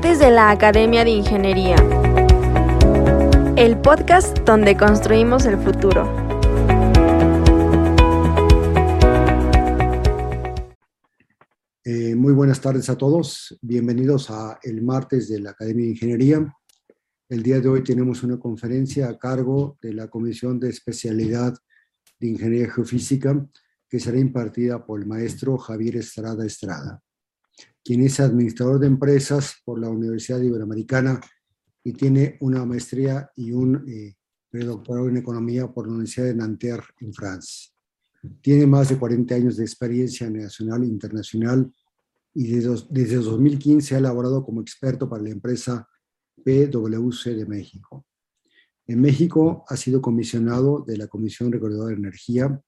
De la Academia de Ingeniería. El podcast donde construimos el futuro. Eh, muy buenas tardes a todos. Bienvenidos a el martes de la Academia de Ingeniería. El día de hoy tenemos una conferencia a cargo de la Comisión de Especialidad de Ingeniería Geofísica que será impartida por el maestro Javier Estrada Estrada quien es administrador de empresas por la Universidad Iberoamericana y tiene una maestría y un eh, predoctorado en economía por la Universidad de Nanterre en Francia. Tiene más de 40 años de experiencia nacional e internacional y desde, desde 2015 ha elaborado como experto para la empresa PwC de México. En México ha sido comisionado de la Comisión Reguladora de Energía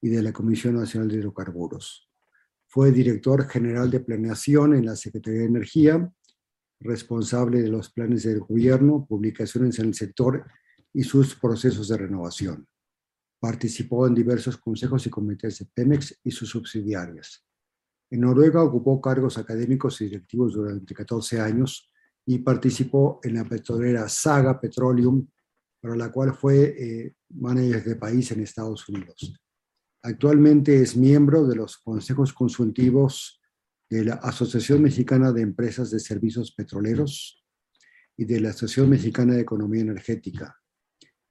y de la Comisión Nacional de Hidrocarburos. Fue director general de planeación en la Secretaría de Energía, responsable de los planes del gobierno, publicaciones en el sector y sus procesos de renovación. Participó en diversos consejos y comités de Pemex y sus subsidiarias. En Noruega ocupó cargos académicos y directivos durante 14 años y participó en la petrolera Saga Petroleum, para la cual fue eh, manager de país en Estados Unidos. Actualmente es miembro de los consejos consultivos de la Asociación Mexicana de Empresas de Servicios Petroleros y de la Asociación Mexicana de Economía Energética.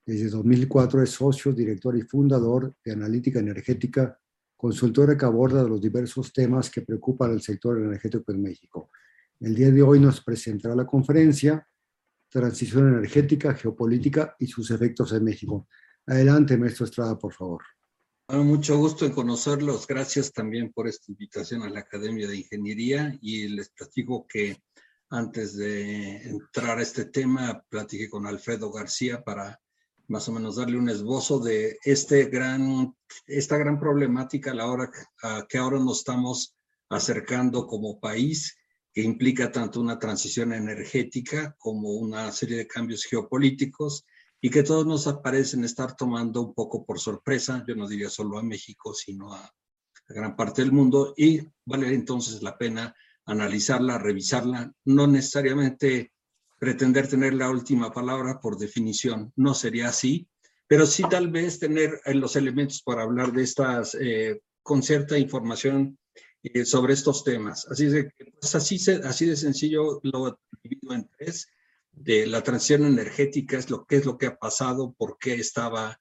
Desde 2004 es socio, director y fundador de Analítica Energética, consultora que aborda los diversos temas que preocupan al sector energético en México. El día de hoy nos presentará la conferencia Transición energética, geopolítica y sus efectos en México. Adelante, maestro Estrada, por favor mucho gusto en conocerlos. Gracias también por esta invitación a la Academia de Ingeniería y les platico que antes de entrar a este tema, platiqué con Alfredo García para más o menos darle un esbozo de este gran, esta gran problemática a la hora que ahora nos estamos acercando como país, que implica tanto una transición energética como una serie de cambios geopolíticos y que todos nos parecen estar tomando un poco por sorpresa, yo no diría solo a México, sino a, gran parte del mundo, y vale entonces la pena analizarla, revisarla, no necesariamente pretender tener la última palabra por definición, no sería así, pero sí tal vez tener eh, los elementos para hablar de estas, eh, con cierta información eh, sobre estos temas. Así, de, pues así, así de sencillo lo divido en tres de la transición energética, es lo que es lo que ha pasado, por qué estaba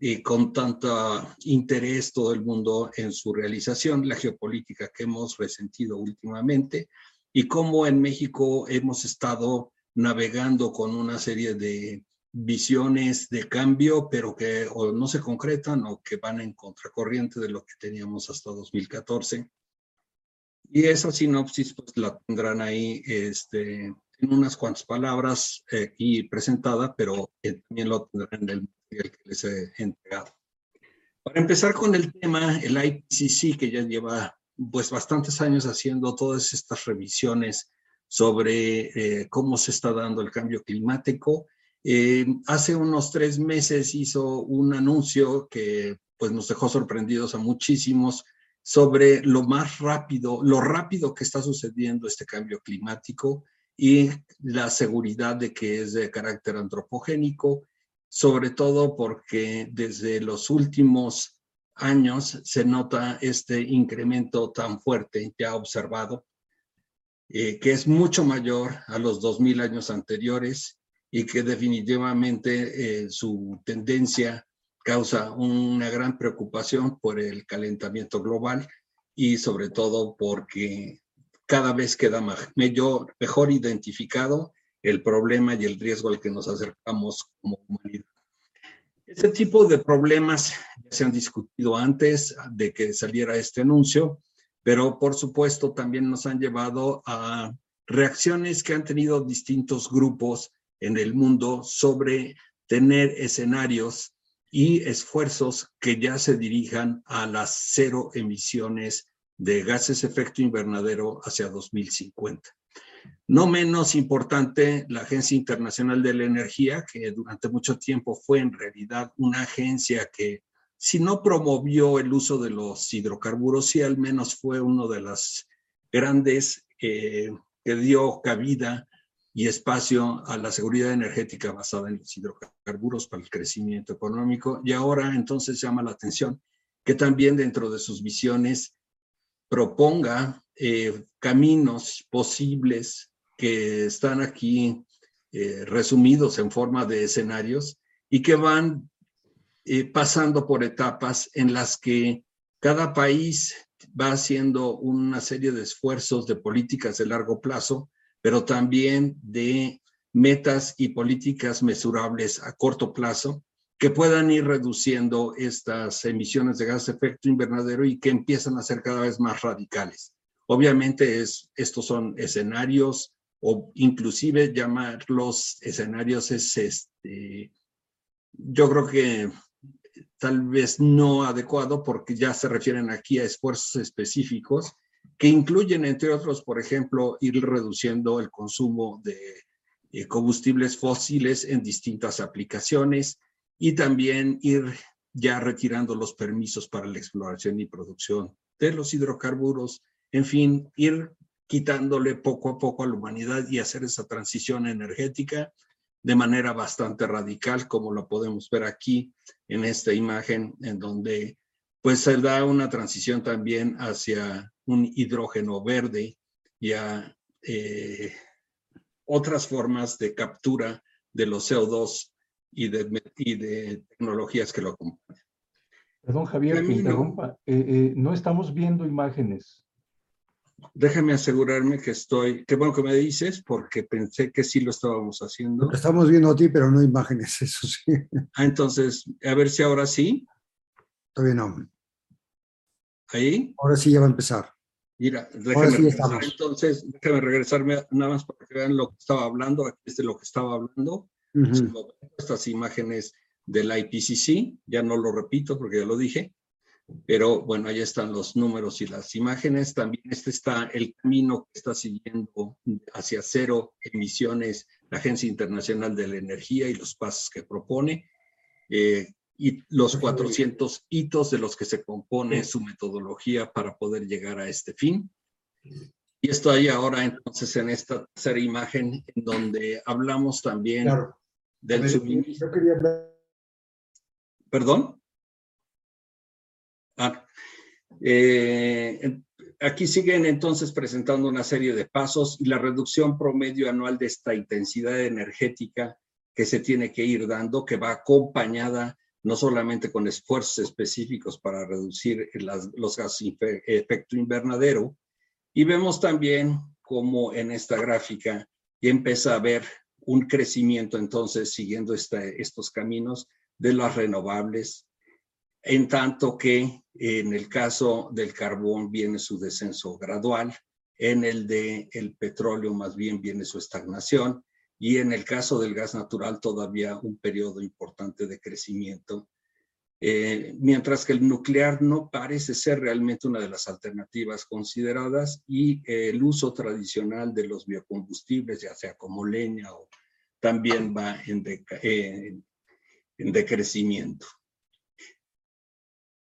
eh, con tanto interés todo el mundo en su realización, la geopolítica que hemos resentido últimamente y cómo en México hemos estado navegando con una serie de visiones de cambio, pero que no se concretan o que van en contracorriente de lo que teníamos hasta 2014. Y esa sinopsis pues la tendrán ahí este, en unas cuantas palabras eh, aquí presentada, pero también lo tendrán en el material que les he entregado. Para empezar con el tema, el IPCC, que ya lleva pues bastantes años haciendo todas estas revisiones sobre eh, cómo se está dando el cambio climático, eh, hace unos tres meses hizo un anuncio que pues nos dejó sorprendidos a muchísimos sobre lo más rápido, lo rápido que está sucediendo este cambio climático y la seguridad de que es de carácter antropogénico, sobre todo porque desde los últimos años se nota este incremento tan fuerte ya observado, eh, que es mucho mayor a los 2000 años anteriores y que definitivamente eh, su tendencia causa una gran preocupación por el calentamiento global y sobre todo porque cada vez queda mejor, mejor identificado el problema y el riesgo al que nos acercamos como humanidad. Este tipo de problemas ya se han discutido antes de que saliera este anuncio, pero por supuesto también nos han llevado a reacciones que han tenido distintos grupos en el mundo sobre tener escenarios y esfuerzos que ya se dirijan a las cero emisiones de gases efecto invernadero hacia 2050. No menos importante, la Agencia Internacional de la Energía, que durante mucho tiempo fue en realidad una agencia que, si no promovió el uso de los hidrocarburos, sí al menos fue uno de las grandes eh, que dio cabida y espacio a la seguridad energética basada en los hidrocarburos para el crecimiento económico. Y ahora entonces llama la atención que también dentro de sus visiones proponga eh, caminos posibles que están aquí eh, resumidos en forma de escenarios y que van eh, pasando por etapas en las que cada país va haciendo una serie de esfuerzos de políticas de largo plazo, pero también de metas y políticas mesurables a corto plazo que puedan ir reduciendo estas emisiones de gas de efecto invernadero y que empiezan a ser cada vez más radicales. Obviamente es, estos son escenarios o inclusive llamarlos escenarios es este, yo creo que tal vez no adecuado porque ya se refieren aquí a esfuerzos específicos que incluyen, entre otros, por ejemplo, ir reduciendo el consumo de eh, combustibles fósiles en distintas aplicaciones y también ir ya retirando los permisos para la exploración y producción de los hidrocarburos, en fin, ir quitándole poco a poco a la humanidad y hacer esa transición energética de manera bastante radical, como lo podemos ver aquí en esta imagen, en donde pues se da una transición también hacia un hidrógeno verde y a eh, otras formas de captura de los CO2 y de, y de tecnologías que lo acompañan. Perdón, Javier, que interrumpa. Eh, eh, no estamos viendo imágenes. Déjame asegurarme que estoy, qué bueno que me dices, porque pensé que sí lo estábamos haciendo. estamos viendo a ti, pero no imágenes, eso sí. Ah, entonces, a ver si ahora sí. Todavía no. ¿Ahí? Ahora sí ya va a empezar. Mira, déjame regresar. Entonces, déjame regresarme nada más para que vean lo que estaba hablando. Aquí es de lo que estaba hablando. Estas imágenes del IPCC, ya no lo repito porque ya lo dije. Pero bueno, ahí están los números y las imágenes. También este está el camino que está siguiendo hacia cero emisiones la Agencia Internacional de la Energía y los pasos que propone. Eh, y los 400 hitos de los que se compone su metodología para poder llegar a este fin. Y estoy ahora entonces en esta tercera imagen en donde hablamos también del suministro. ¿Perdón? Ah, eh, aquí siguen entonces presentando una serie de pasos y la reducción promedio anual de esta intensidad energética que se tiene que ir dando, que va acompañada no solamente con esfuerzos específicos para reducir los gases de efecto invernadero, y vemos también como en esta gráfica ya empieza a haber un crecimiento entonces siguiendo estos caminos de las renovables, en tanto que en el caso del carbón viene su descenso gradual, en el de el petróleo más bien viene su estagnación y en el caso del gas natural todavía un periodo importante de crecimiento, eh, mientras que el nuclear no parece ser realmente una de las alternativas consideradas y el uso tradicional de los biocombustibles, ya sea como leña o también va en, en decrecimiento.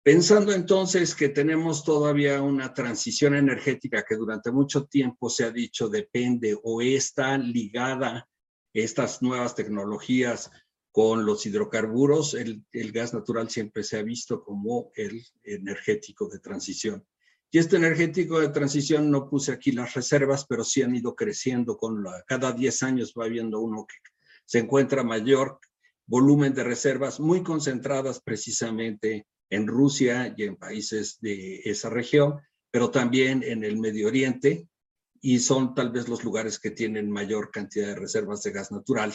Pensando entonces que tenemos todavía una transición energética que durante mucho tiempo se ha dicho depende o está ligada estas nuevas tecnologías con los hidrocarburos, el, gas natural siempre se ha visto como el energético de transición. Y este energético de transición no puse aquí las reservas, pero sí han ido creciendo con la, cada 10 años va habiendo uno que se encuentra mayor volumen de reservas muy concentradas precisamente en Rusia y en países de esa región, pero también en el Medio Oriente, y son tal vez los lugares que tienen mayor cantidad de reservas de gas natural,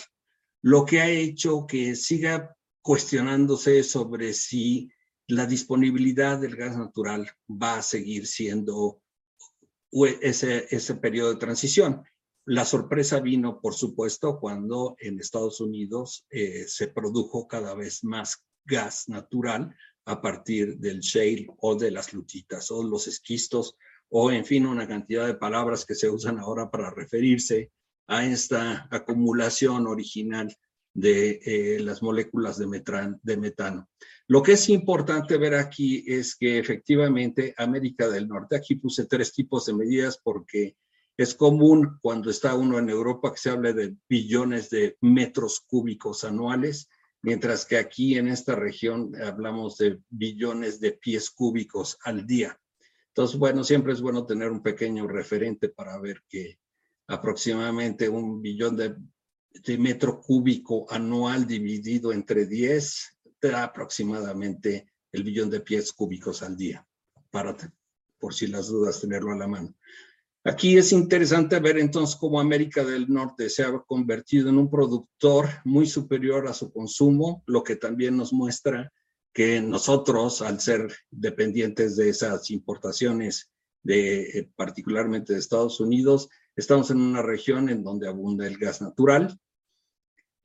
lo que ha hecho que siga cuestionándose sobre si la disponibilidad del gas natural va a seguir siendo ese, ese periodo de transición. La sorpresa vino, por supuesto, cuando en Estados Unidos eh, se produjo cada vez más gas natural a partir del shale o de las lutitas o los esquistos o en fin una cantidad de palabras que se usan ahora para referirse a esta acumulación original de eh, las moléculas de, de metano. Lo que es importante ver aquí es que efectivamente América del Norte, aquí puse tres tipos de medidas porque Es común cuando está uno en Europa que se hable de billones de metros cúbicos anuales, mientras que aquí en esta región hablamos de billones de pies cúbicos al día. Entonces, bueno, siempre es bueno tener un pequeño referente para ver que aproximadamente un billón de, metro cúbico anual dividido entre 10 te da aproximadamente el billón de pies cúbicos al día, para, por si las dudas, tenerlo a la mano. Aquí es interesante ver entonces cómo América del Norte se ha convertido en un productor muy superior a su consumo, lo que también nos muestra que nosotros, al ser dependientes de esas importaciones, de, eh, particularmente de Estados Unidos, estamos en una región en donde abunda el gas natural.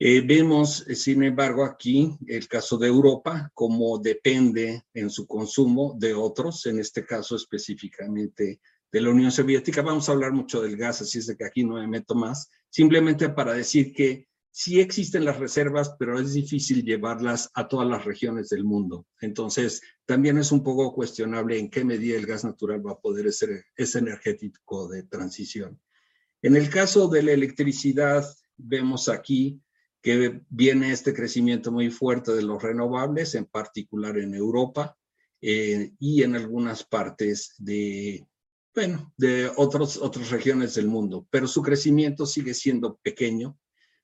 Eh, vemos, sin embargo, aquí el caso de Europa, como depende en su consumo de otros, en este caso específicamente de la Unión Soviética. Vamos a hablar mucho del gas, así es de que aquí no me meto más, simplemente para decir que sí existen las reservas, pero es difícil llevarlas a todas las regiones del mundo. Entonces, también es un poco cuestionable en qué medida el gas natural va a poder ser ese energético de transición. En el caso de la electricidad, vemos aquí que viene este crecimiento muy fuerte de los renovables, en particular en Europa eh, y en algunas partes de, bueno, de otros, otras regiones del mundo, pero su crecimiento sigue siendo pequeño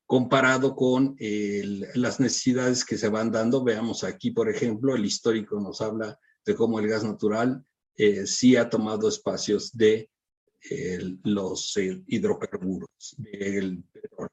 comparado con las necesidades que se van dando. Veamos aquí, por ejemplo, el histórico nos habla de cómo el gas natural eh, sí ha tomado espacios de los hidrocarburos, del petróleo.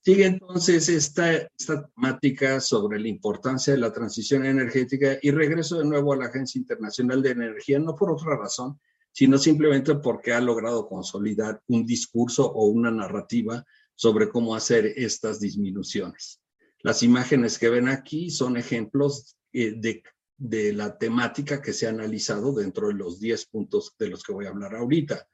Sigue entonces esta, esta temática sobre la importancia de la transición energética y regreso de nuevo a la Agencia Internacional de Energía, no por otra razón, sino simplemente porque ha logrado consolidar un discurso o una narrativa sobre cómo hacer estas disminuciones. Las imágenes que ven aquí son ejemplos eh, de, de, la temática que se ha analizado dentro de los 10 puntos de los que voy a hablar ahorita.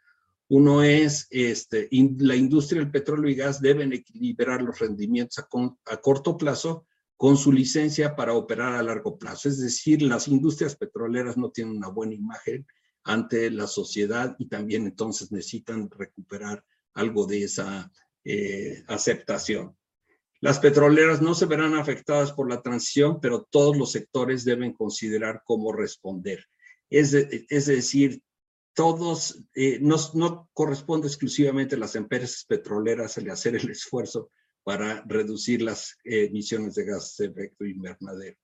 Uno es, este, la industria del petróleo y gas deben equilibrar los rendimientos a, a corto plazo con su licencia para operar a largo plazo. Es decir, las industrias petroleras no tienen una buena imagen ante la sociedad y también entonces necesitan recuperar algo de esa eh, aceptación. Las petroleras no se verán afectadas por la transición, pero todos los sectores deben considerar cómo responder. Es, decir, todos, eh, no, no, corresponde exclusivamente a las empresas petroleras el hacer el esfuerzo para reducir las emisiones de gases de efecto invernadero.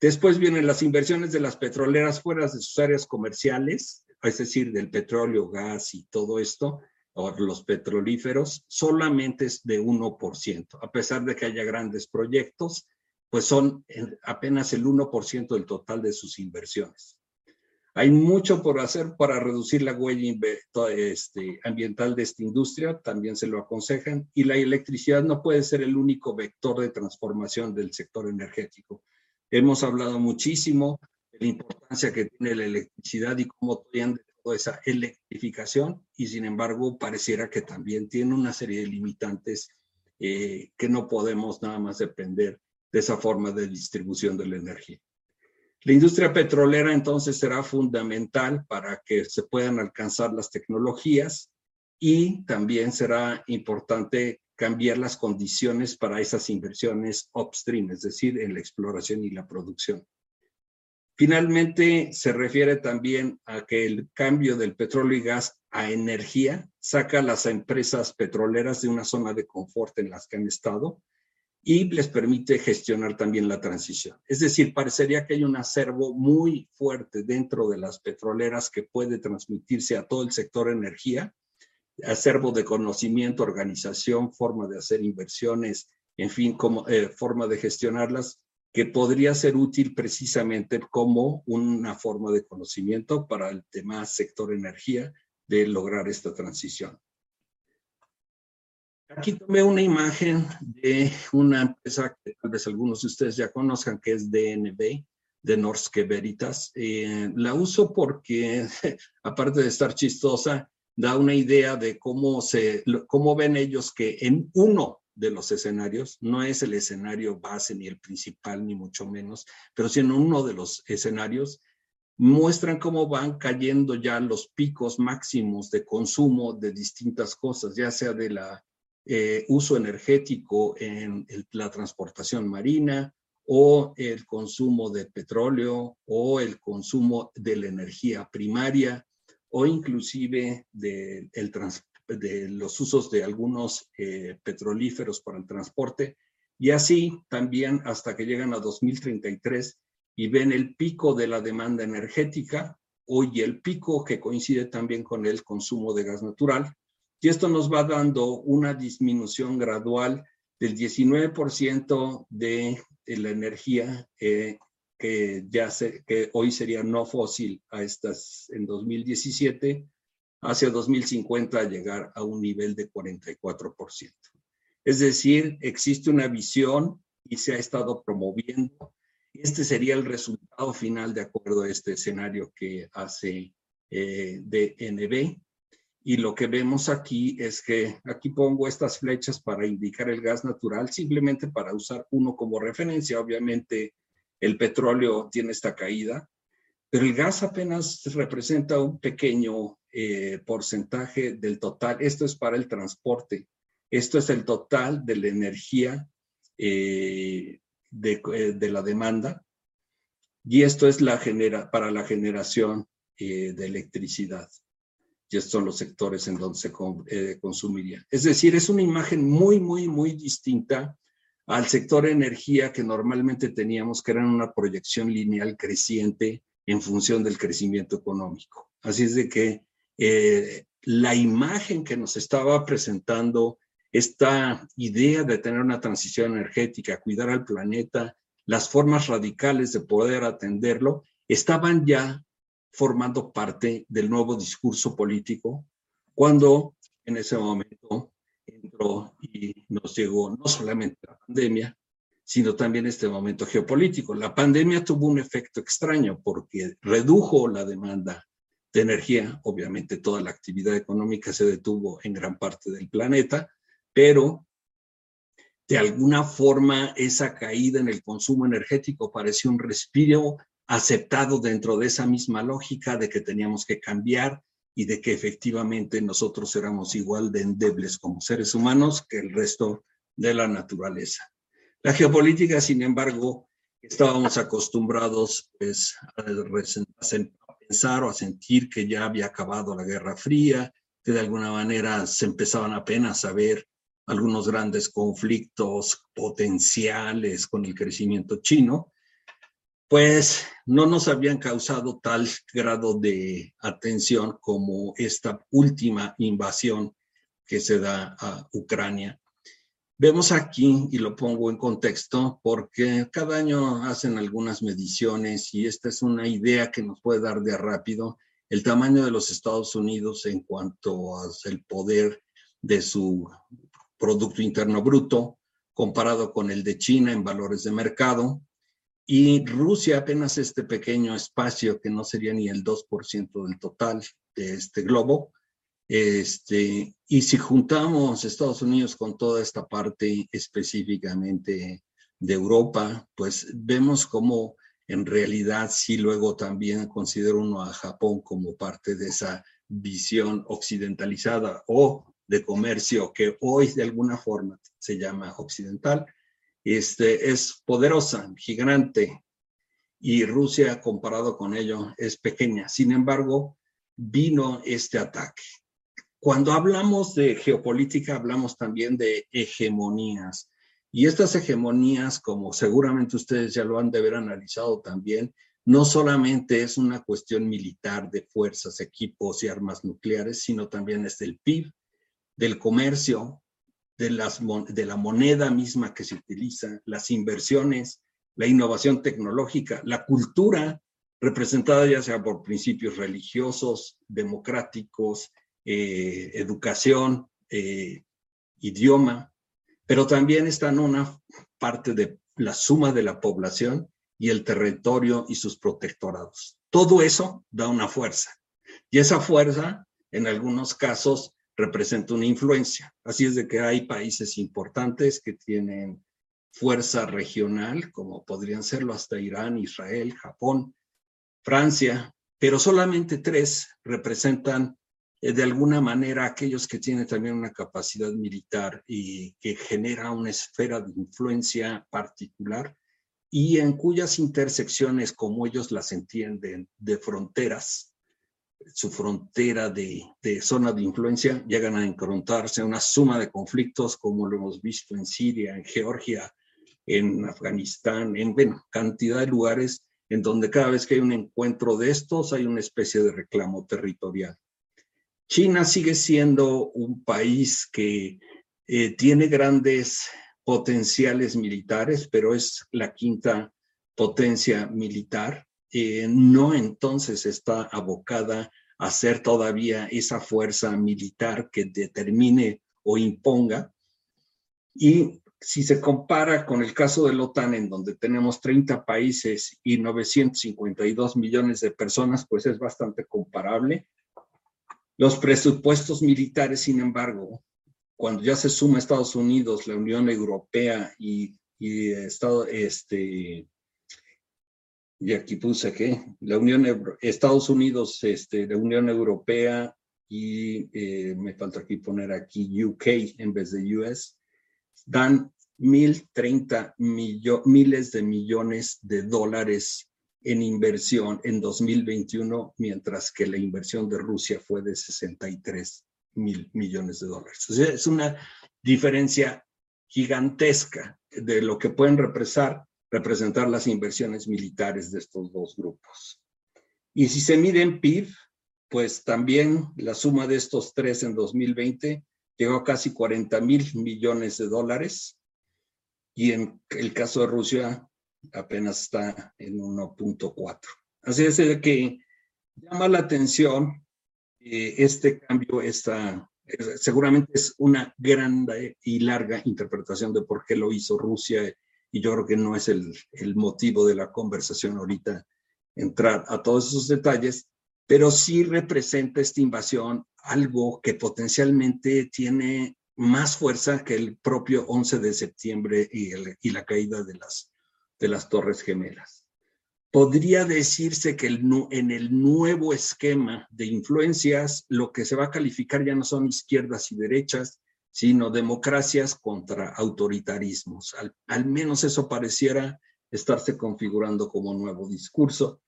Después vienen las inversiones de las petroleras fuera de sus áreas comerciales, es decir, del petróleo, gas y todo esto, o los petrolíferos solamente es de 1%, a pesar de que haya grandes proyectos, pues son apenas el 1% del total de sus inversiones. Hay mucho por hacer para reducir la huella este, ambiental de esta industria, también se lo aconsejan, y la electricidad no puede ser el único vector de transformación del sector energético. Hemos hablado muchísimo de la importancia que tiene la electricidad y cómo esa electrificación y sin embargo pareciera que también tiene una serie de limitantes eh, que no podemos nada más depender de esa forma de distribución de la energía. La industria petrolera entonces será fundamental para que se puedan alcanzar las tecnologías y también será importante cambiar las condiciones para esas inversiones upstream, es decir, en la exploración y la producción. Finalmente, se refiere también a que el cambio del petróleo y gas a energía saca a las empresas petroleras de una zona de confort en las que han estado y les permite gestionar también la transición. Es decir, parecería que hay un acervo muy fuerte dentro de las petroleras que puede transmitirse a todo el sector energía, acervo de conocimiento, organización, forma de hacer inversiones, en fin, como, eh, forma de gestionarlas que podría ser útil precisamente como una forma de conocimiento para el tema sector energía de lograr esta transición. Aquí tomé una imagen de una empresa que tal vez algunos de ustedes ya conozcan, que es DNB, de Norske Veritas. Eh, la uso porque, aparte de estar chistosa, da una idea de cómo, se, cómo ven ellos que en uno de los escenarios, no es el escenario base ni el principal, ni mucho menos, pero sino uno de los escenarios, muestran cómo van cayendo ya los picos máximos de consumo de distintas cosas, ya sea de la eh, uso energético en la transportación marina o el consumo de petróleo o el consumo de la energía primaria o inclusive de, el de los usos de algunos eh, petrolíferos para el transporte y así también hasta que llegan a 2033 y ven el pico de la demanda energética hoy el pico que coincide también con el consumo de gas natural. Y esto nos va dando una disminución gradual del 19% de, la energía eh, que ya se, que hoy sería no fósil a estas en 2017 hacia 2050 llegar a un nivel de 44%. Es decir, existe una visión y se ha estado promoviendo este sería el resultado final de acuerdo a este escenario que hace eh, DNB. Y lo que vemos aquí es que aquí pongo estas flechas para indicar el gas natural, simplemente para usar uno como referencia. Obviamente el petróleo tiene esta caída, pero el gas apenas representa un pequeño eh, porcentaje del total. Esto es para el transporte. Esto es el total de la energía eh, eh, de, la demanda y esto es la genera, para la generación eh, de electricidad. Y estos son los sectores en donde se eh, consumiría. Es decir, es una imagen muy, muy, muy distinta al sector energía que normalmente teníamos, que era una proyección lineal creciente en función del crecimiento económico. Así es de que la imagen que nos estaba presentando esta idea de tener una transición energética, cuidar al planeta, las formas radicales de poder atenderlo, estaban ya formando parte del nuevo discurso político cuando en ese momento entró y nos llegó no solamente la pandemia, sino también este momento geopolítico. La pandemia tuvo un efecto extraño porque redujo la demanda de energía, obviamente toda la actividad económica se detuvo en gran parte del planeta, pero de alguna forma esa caída en el consumo energético pareció un respiro aceptado dentro de esa misma lógica de que teníamos que cambiar y de que efectivamente nosotros éramos igual de endebles como seres humanos que el resto de la naturaleza. La geopolítica, sin embargo, estábamos acostumbrados pues, a, pensar o a sentir que ya había acabado la Guerra Fría, que de alguna manera se empezaban apenas a ver algunos grandes conflictos potenciales con el crecimiento chino, pues no nos habían causado tal grado de atención como esta última invasión que se da a Ucrania. Vemos aquí, y lo pongo en contexto, porque cada año hacen algunas mediciones y esta es una idea que nos puede dar de rápido el tamaño de los Estados Unidos en cuanto al poder de su Producto Interno Bruto comparado con el de China en valores de mercado y Rusia apenas este pequeño espacio que no sería ni el 2% del total de este globo. Este, y si juntamos Estados Unidos con toda esta parte específicamente de Europa, pues vemos como en realidad sí luego también considero uno a Japón como parte de esa visión occidentalizada o de comercio que hoy de alguna forma se llama occidental, este, es poderosa, gigante, y Rusia comparado con ello es pequeña. Sin embargo, vino este ataque. Cuando hablamos de geopolítica, hablamos también de hegemonías. Y estas hegemonías, como seguramente ustedes ya lo han de haber analizado también, no solamente es una cuestión militar de fuerzas, equipos y armas nucleares, sino también es del PIB, del comercio, de, las, de la moneda misma que se utiliza, las inversiones, la innovación tecnológica, la cultura representada ya sea por principios religiosos, democráticos, eh, educación, eh, idioma, pero también está en una parte de la suma de la población y el territorio y sus protectorados. Todo eso da una fuerza. Y esa fuerza, en algunos casos, representa una influencia. Así es de que hay países importantes que tienen fuerza regional, como podrían serlo hasta Irán, Israel, Japón, Francia, pero solamente tres representan de alguna manera aquellos que tienen también una capacidad militar y que genera una esfera de influencia particular y en cuyas intersecciones, como ellos las entienden, de fronteras, su frontera de, de, zona de influencia, llegan a encontrarse una suma de conflictos como lo hemos visto en Siria, en Georgia, en Afganistán, en bueno, cantidad de lugares en donde cada vez que hay un encuentro de estos hay una especie de reclamo territorial. China sigue siendo un país que eh, tiene grandes potenciales militares, pero es la quinta potencia militar. Eh, no entonces está abocada a ser todavía esa fuerza militar que determine o imponga. Y si se compara con el caso de la OTAN, en donde tenemos 30 países y 952 millones de personas, pues es bastante comparable. Los presupuestos militares, sin embargo, cuando ya se suma Estados Unidos, la Unión Europea y, y Estado, este, y aquí puse que la Unión, Estados Unidos, este, la Unión Europea y eh, me falta aquí poner aquí UK en vez de US, dan mil treinta miles de millones de dólares en inversión en 2021, mientras que la inversión de Rusia fue de 63 mil millones de dólares. Es una diferencia gigantesca de lo que pueden representar, representar las inversiones militares de estos dos grupos. Y si se mide en PIB, pues también la suma de estos tres en 2020 llegó a casi 40 mil millones de dólares. Y en el caso de Rusia, apenas está en 1.4. Así es de que llama la atención eh, este cambio, esta, seguramente es una grande y larga interpretación de por qué lo hizo Rusia y yo creo que no es el, el motivo de la conversación ahorita entrar a todos esos detalles, pero sí representa esta invasión algo que potencialmente tiene más fuerza que el propio 11 de septiembre y la caída de las de las Torres Gemelas. Podría decirse que en el nuevo esquema de influencias lo que se va a calificar ya no son izquierdas y derechas, sino democracias contra autoritarismos. Al, menos eso pareciera estarse configurando como nuevo discurso.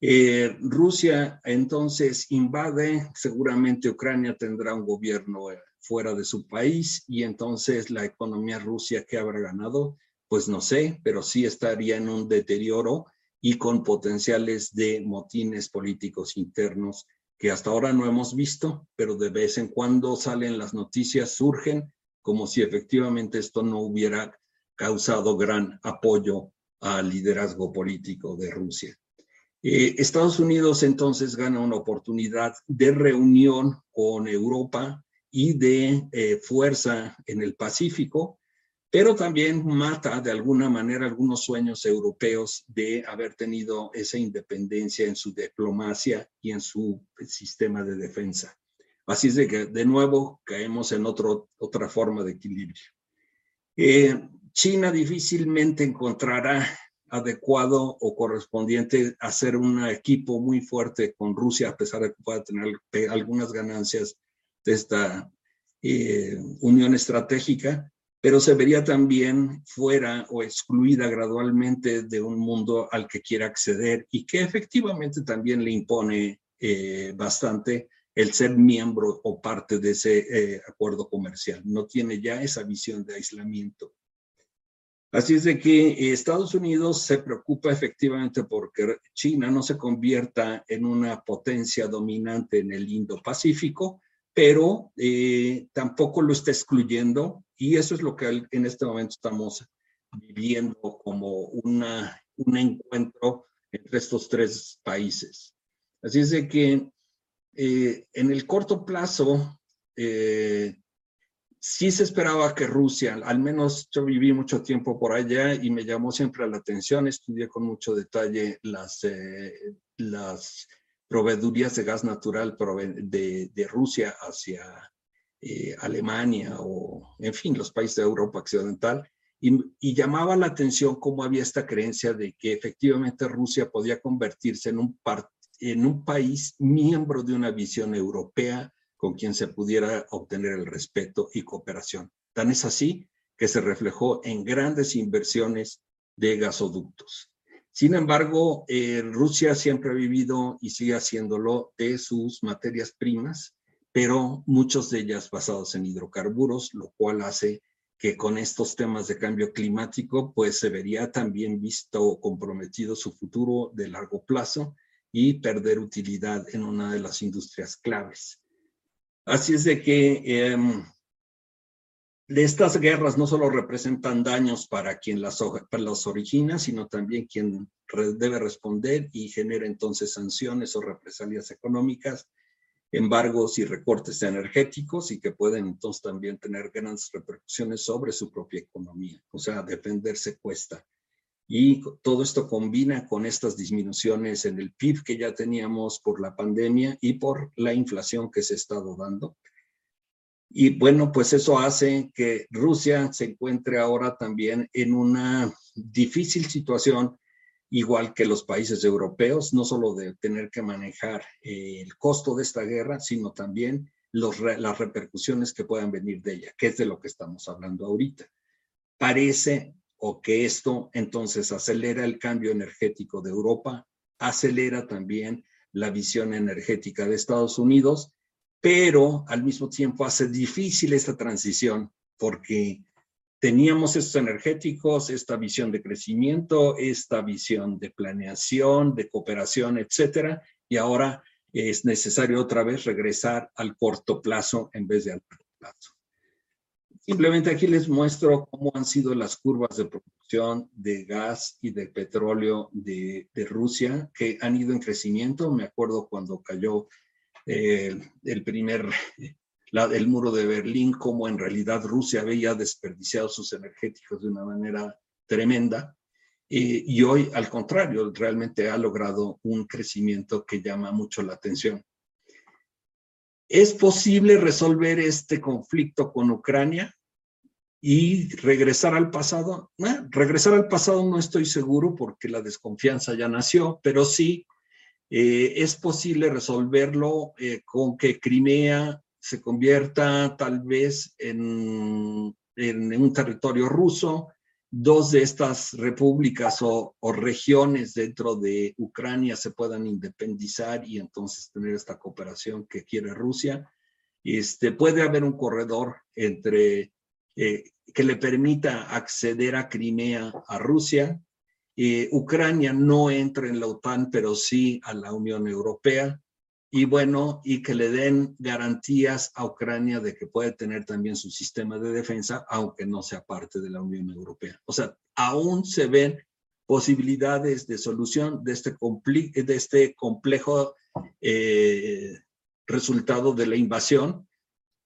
Eh, Rusia entonces invade, seguramente Ucrania tendrá un gobierno eh, fuera de su país y entonces la economía rusia que habrá ganado pues no sé, pero sí estaría en un deterioro y con potenciales de motines políticos internos que hasta ahora no hemos visto, pero de vez en cuando salen las noticias, surgen como si efectivamente esto no hubiera causado gran apoyo al liderazgo político de Rusia. Eh, Estados Unidos entonces gana una oportunidad de reunión con Europa y de eh, fuerza en el Pacífico, pero también mata de alguna manera algunos sueños europeos de haber tenido esa independencia en su diplomacia y en su sistema de defensa. Así es de que de nuevo caemos en otro, otra forma de equilibrio. Eh, China difícilmente encontrará adecuado o correspondiente hacer un equipo muy fuerte con Rusia, a pesar de que pueda tener algunas ganancias de esta eh, unión estratégica, pero se vería también fuera o excluida gradualmente de un mundo al que quiere acceder y que efectivamente también le impone eh, bastante el ser miembro o parte de ese eh, acuerdo comercial. No tiene ya esa visión de aislamiento. Así es de que Estados Unidos se preocupa efectivamente porque China no se convierta en una potencia dominante en el Indo-Pacífico, pero eh, tampoco lo está excluyendo y eso es lo que en este momento estamos viviendo como una, un encuentro entre estos tres países. Así es de que eh, en el corto plazo, eh, sí se esperaba que Rusia, al menos yo viví mucho tiempo por allá y me llamó siempre la atención, estudié con mucho detalle las, las proveedurías de gas natural de, de Rusia hacia eh, Alemania o, en fin, los países de Europa Occidental. y, llamaba la atención cómo había esta creencia de que efectivamente Rusia podía convertirse en un, país miembro de una visión europea con quien se pudiera obtener el respeto y cooperación. Tan es así que se reflejó en grandes inversiones de gasoductos. Sin embargo, eh, Rusia siempre ha vivido y sigue haciéndolo de sus materias primas, pero muchas de ellas basadas en hidrocarburos, lo cual hace que con estos temas de cambio climático, pues se vería también visto comprometido su futuro de largo plazo y perder utilidad en una de las industrias claves. Así es de que em, estas guerras no solo representan daños para quien las, las origina, sino también quien debe responder y genera entonces sanciones o represalias económicas embargos y recortes energéticos y que pueden entonces también tener grandes repercusiones sobre su propia economía. O sea, defenderse cuesta. Y todo esto combina con estas disminuciones en el PIB que ya teníamos por la pandemia y por la inflación que se ha estado dando. Y bueno, pues eso hace que Rusia se encuentre ahora también en una difícil situación igual que los países europeos, no solo de tener que manejar eh, el costo de esta guerra, sino también los, las repercusiones que puedan venir de ella, que es de lo que estamos hablando ahorita. Parece o que esto entonces acelera el cambio energético de Europa, acelera también la visión energética de Estados Unidos, pero al mismo tiempo hace difícil esta transición porque teníamos estos energéticos, esta visión de crecimiento, esta visión de planeación, de cooperación, etcétera, y ahora es necesario otra vez regresar al corto plazo en vez de al largo plazo. Simplemente aquí les muestro cómo han sido las curvas de producción de gas y de petróleo de, Rusia, que han ido en crecimiento. Me acuerdo cuando cayó eh, el primer el muro de Berlín, como en realidad Rusia había desperdiciado sus energéticos de una manera tremenda. y hoy, al contrario, realmente ha logrado un crecimiento que llama mucho la atención. ¿Es posible resolver este conflicto con Ucrania y regresar al pasado? regresar al pasado no estoy seguro porque la desconfianza ya nació, pero sí eh, es posible resolverlo eh, con que Crimea se convierta tal vez en, en un territorio ruso, dos de estas repúblicas o, regiones dentro de Ucrania se puedan independizar y entonces tener esta cooperación que quiere Rusia. Este, puede haber un corredor entre eh, que le permita acceder a Crimea a Rusia. Eh, Ucrania no entra en la OTAN, pero sí a la Unión Europea y bueno, y que le den garantías a Ucrania de que puede tener también su sistema de defensa, aunque no sea parte de la Unión Europea. O sea, aún se ven posibilidades de solución de este, este complejo eh, resultado de la invasión,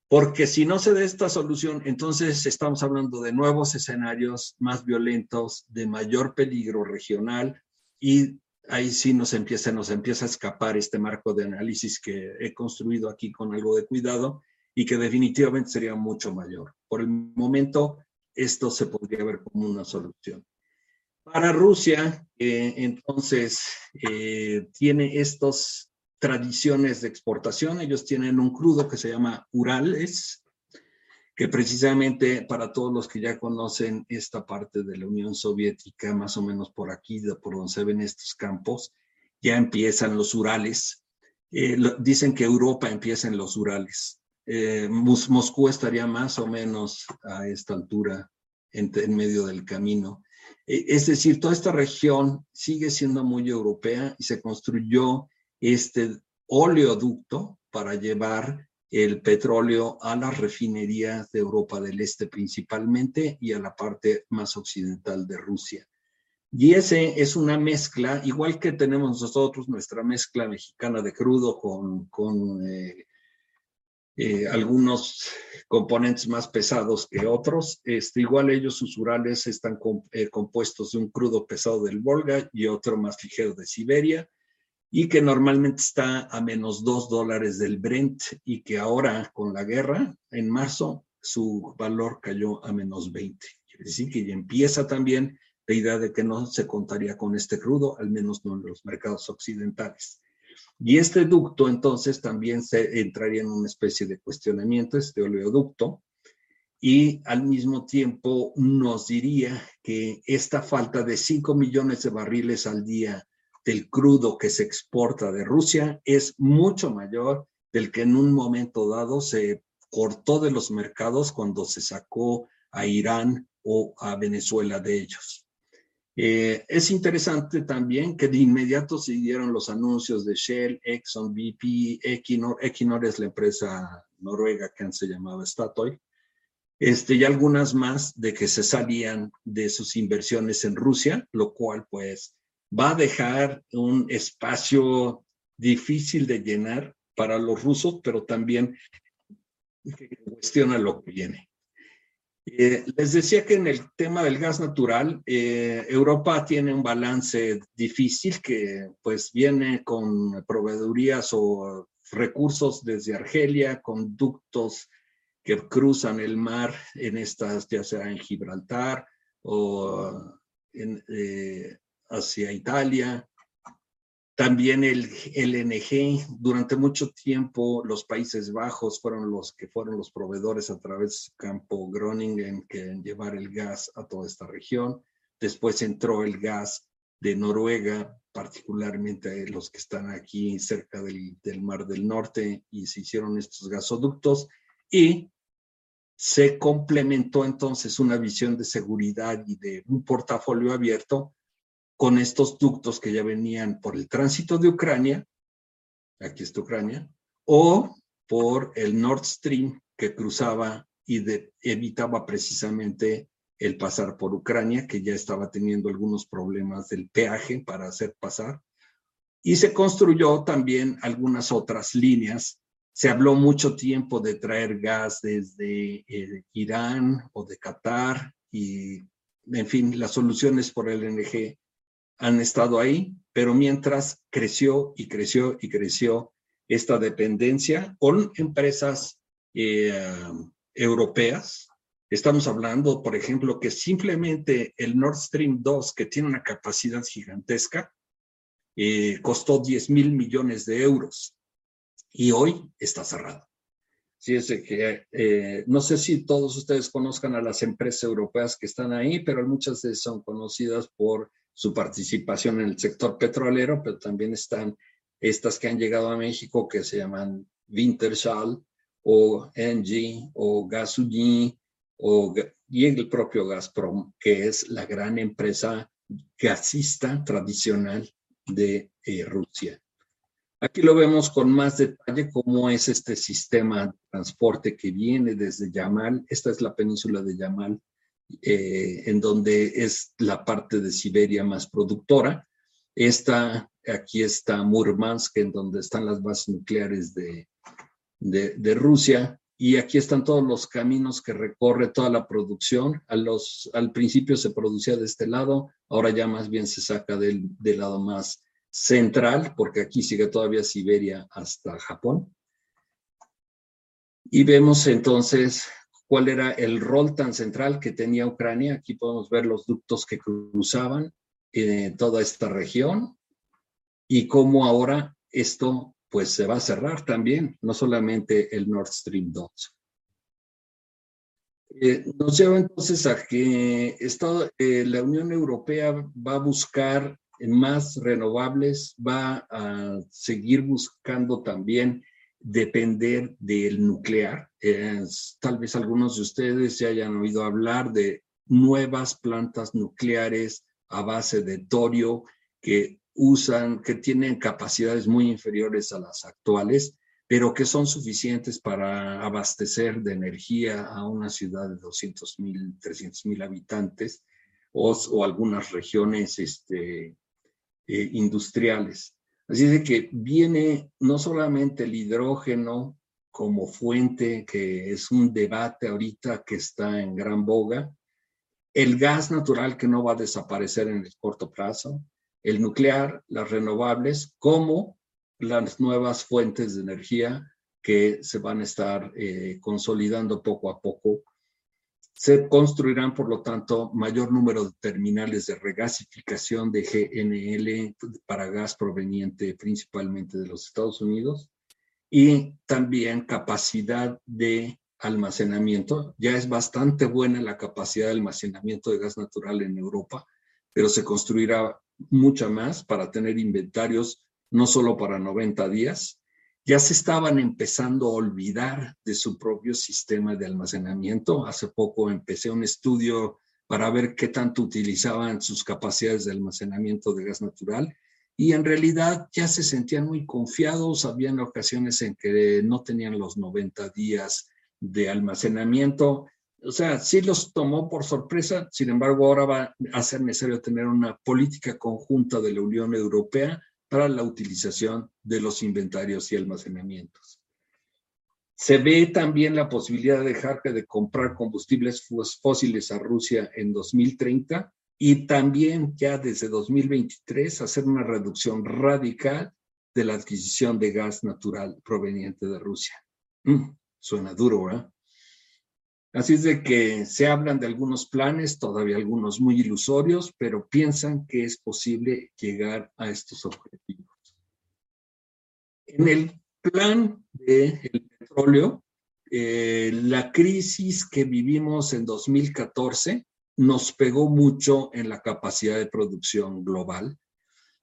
porque si no se da esta solución, entonces estamos hablando de nuevos escenarios más violentos, de mayor peligro regional y ahí sí nos empieza, nos empieza a escapar este marco de análisis que he construido aquí con algo de cuidado y que definitivamente sería mucho mayor. Por el momento, esto se podría ver como una solución. Para Rusia, eh, entonces, eh, tiene estas tradiciones de exportación. Ellos tienen un crudo que se llama Urales, que precisamente para todos los que ya conocen esta parte de la Unión Soviética, más o menos por aquí, por donde se ven estos campos, ya empiezan los Urales. Eh, dicen que Europa empieza en los Urales. Eh, Moscú estaría más o menos a esta altura, en, medio del camino. Eh, es decir, toda esta región sigue siendo muy europea y se construyó este oleoducto para llevar el petróleo a las refinerías de Europa del Este principalmente y a la parte más occidental de Rusia. Y ese es una mezcla, igual que tenemos nosotros nuestra mezcla mexicana de crudo con, con eh, eh, algunos componentes más pesados que otros. Este, igual ellos, sus urales, están eh, compuestos de un crudo pesado del Volga y otro más ligero de Siberia y que normalmente está a menos dos dólares del Brent y que ahora con la guerra en marzo su valor cayó a menos 20 Quiere decir que ya empieza también la idea de que no se contaría con este crudo, al menos no en los mercados occidentales. Y este ducto entonces también se entraría en una especie de cuestionamiento, este oleoducto, y al mismo tiempo nos diría que esta falta de 5 millones de barriles al día del crudo que se exporta de Rusia es mucho mayor del que en un momento dado se cortó de los mercados cuando se sacó a Irán o a Venezuela de ellos. Eh, es interesante también que de inmediato se dieron los anuncios de Shell, Exxon, BP, Equinor. Equinor es la empresa noruega que se llamaba Statoil. Este, y algunas más de que se salían de sus inversiones en Rusia, lo cual pues va a dejar un espacio difícil de llenar para los rusos, pero también cuestiona lo que viene. Eh, les decía que en el tema del gas natural, eh, Europa tiene un balance difícil que pues viene con proveedurías o recursos desde Argelia, conductos que cruzan el mar en estas, ya sea en Gibraltar o en, eh, hacia Italia, también el LNG, durante mucho tiempo los Países Bajos fueron los que fueron los proveedores a través de su campo Groningen que llevar el gas a toda esta región. Después entró el gas de Noruega, particularmente los que están aquí cerca del, del Mar del Norte, y se hicieron estos gasoductos. Y se complementó entonces una visión de seguridad y de un portafolio abierto con estos ductos que ya venían por el tránsito de Ucrania, aquí está Ucrania, o por el Nord Stream que cruzaba y evitaba precisamente el pasar por Ucrania, que ya estaba teniendo algunos problemas del peaje para hacer pasar. Y se construyó también algunas otras líneas. Se habló mucho tiempo de traer gas desde eh, Irán o de Qatar y, en fin, las soluciones por el LNG han estado ahí, pero mientras creció y creció y creció esta dependencia con empresas eh, europeas. Estamos hablando, por ejemplo, que simplemente el Nord Stream 2, que tiene una capacidad gigantesca, eh, costó 10 mil millones de euros y hoy está cerrado. Es que eh, no sé si todos ustedes conozcan a las empresas europeas que están ahí, pero muchas de ellas son conocidas por su participación en el sector petrolero, pero también están estas que han llegado a México que se llaman Wintershall o Engie o Gasunie o, y el propio Gazprom, que es la gran empresa gasista tradicional de eh, Rusia. Aquí lo vemos con más detalle cómo es este sistema de transporte que viene desde Yamal. Esta es la península de Yamal, eh, en donde es la parte de Siberia más productora. Esta, aquí está Murmansk, en donde están las bases nucleares de, de, Rusia. Y aquí están todos los caminos que recorre toda la producción. A los, al principio se producía de este lado, ahora ya más bien se saca del, del lado más central, porque aquí sigue todavía Siberia hasta Japón. Y vemos entonces cuál era el rol tan central que tenía Ucrania. Aquí podemos ver los ductos que cruzaban en toda esta región y cómo ahora esto pues se va a cerrar también, no solamente el Nord Stream 2. Eh, nos lleva entonces a que eh, la Unión Europea va a buscar más renovables, va a seguir buscando también depender del nuclear. tal vez algunos de ustedes se hayan oído hablar de nuevas plantas nucleares a base de torio que usan, que tienen capacidades muy inferiores a las actuales, pero que son suficientes para abastecer de energía a una ciudad de 200 mil, 300 mil habitantes o, algunas regiones este, eh, industriales. Así de que viene no solamente el hidrógeno como fuente, que es un debate ahorita que está en gran boga, el gas natural que no va a desaparecer en el corto plazo, el nuclear, las renovables, como las nuevas fuentes de energía que se van a estar eh, consolidando poco a poco Se construirán, por lo tanto, mayor número de terminales de regasificación de GNL para gas proveniente principalmente de los Estados Unidos y también capacidad de almacenamiento. Ya es bastante buena la capacidad de almacenamiento de gas natural en Europa, pero se construirá mucha más para tener inventarios no solo para 90 días, ya se estaban empezando a olvidar de su propio sistema de almacenamiento. Hace poco empecé un estudio para ver qué tanto utilizaban sus capacidades de almacenamiento de gas natural y en realidad ya se sentían muy confiados. Habían ocasiones en que no tenían los 90 días de almacenamiento. O sea, sí los tomó por sorpresa, sin embargo, ahora va a ser necesario tener una política conjunta de la Unión Europea para la utilización de los inventarios y almacenamientos. Se ve también la posibilidad de dejar de comprar combustibles fósiles a Rusia en 2030 y también ya desde 2023 hacer una reducción radical de la adquisición de gas natural proveniente de Rusia. Mm, suena duro, ¿verdad? Así es de que se hablan de algunos planes, todavía algunos muy ilusorios, pero piensan que es posible llegar a estos objetivos. En el plan del petróleo, eh, la crisis que vivimos en 2014 nos pegó mucho en la capacidad de producción global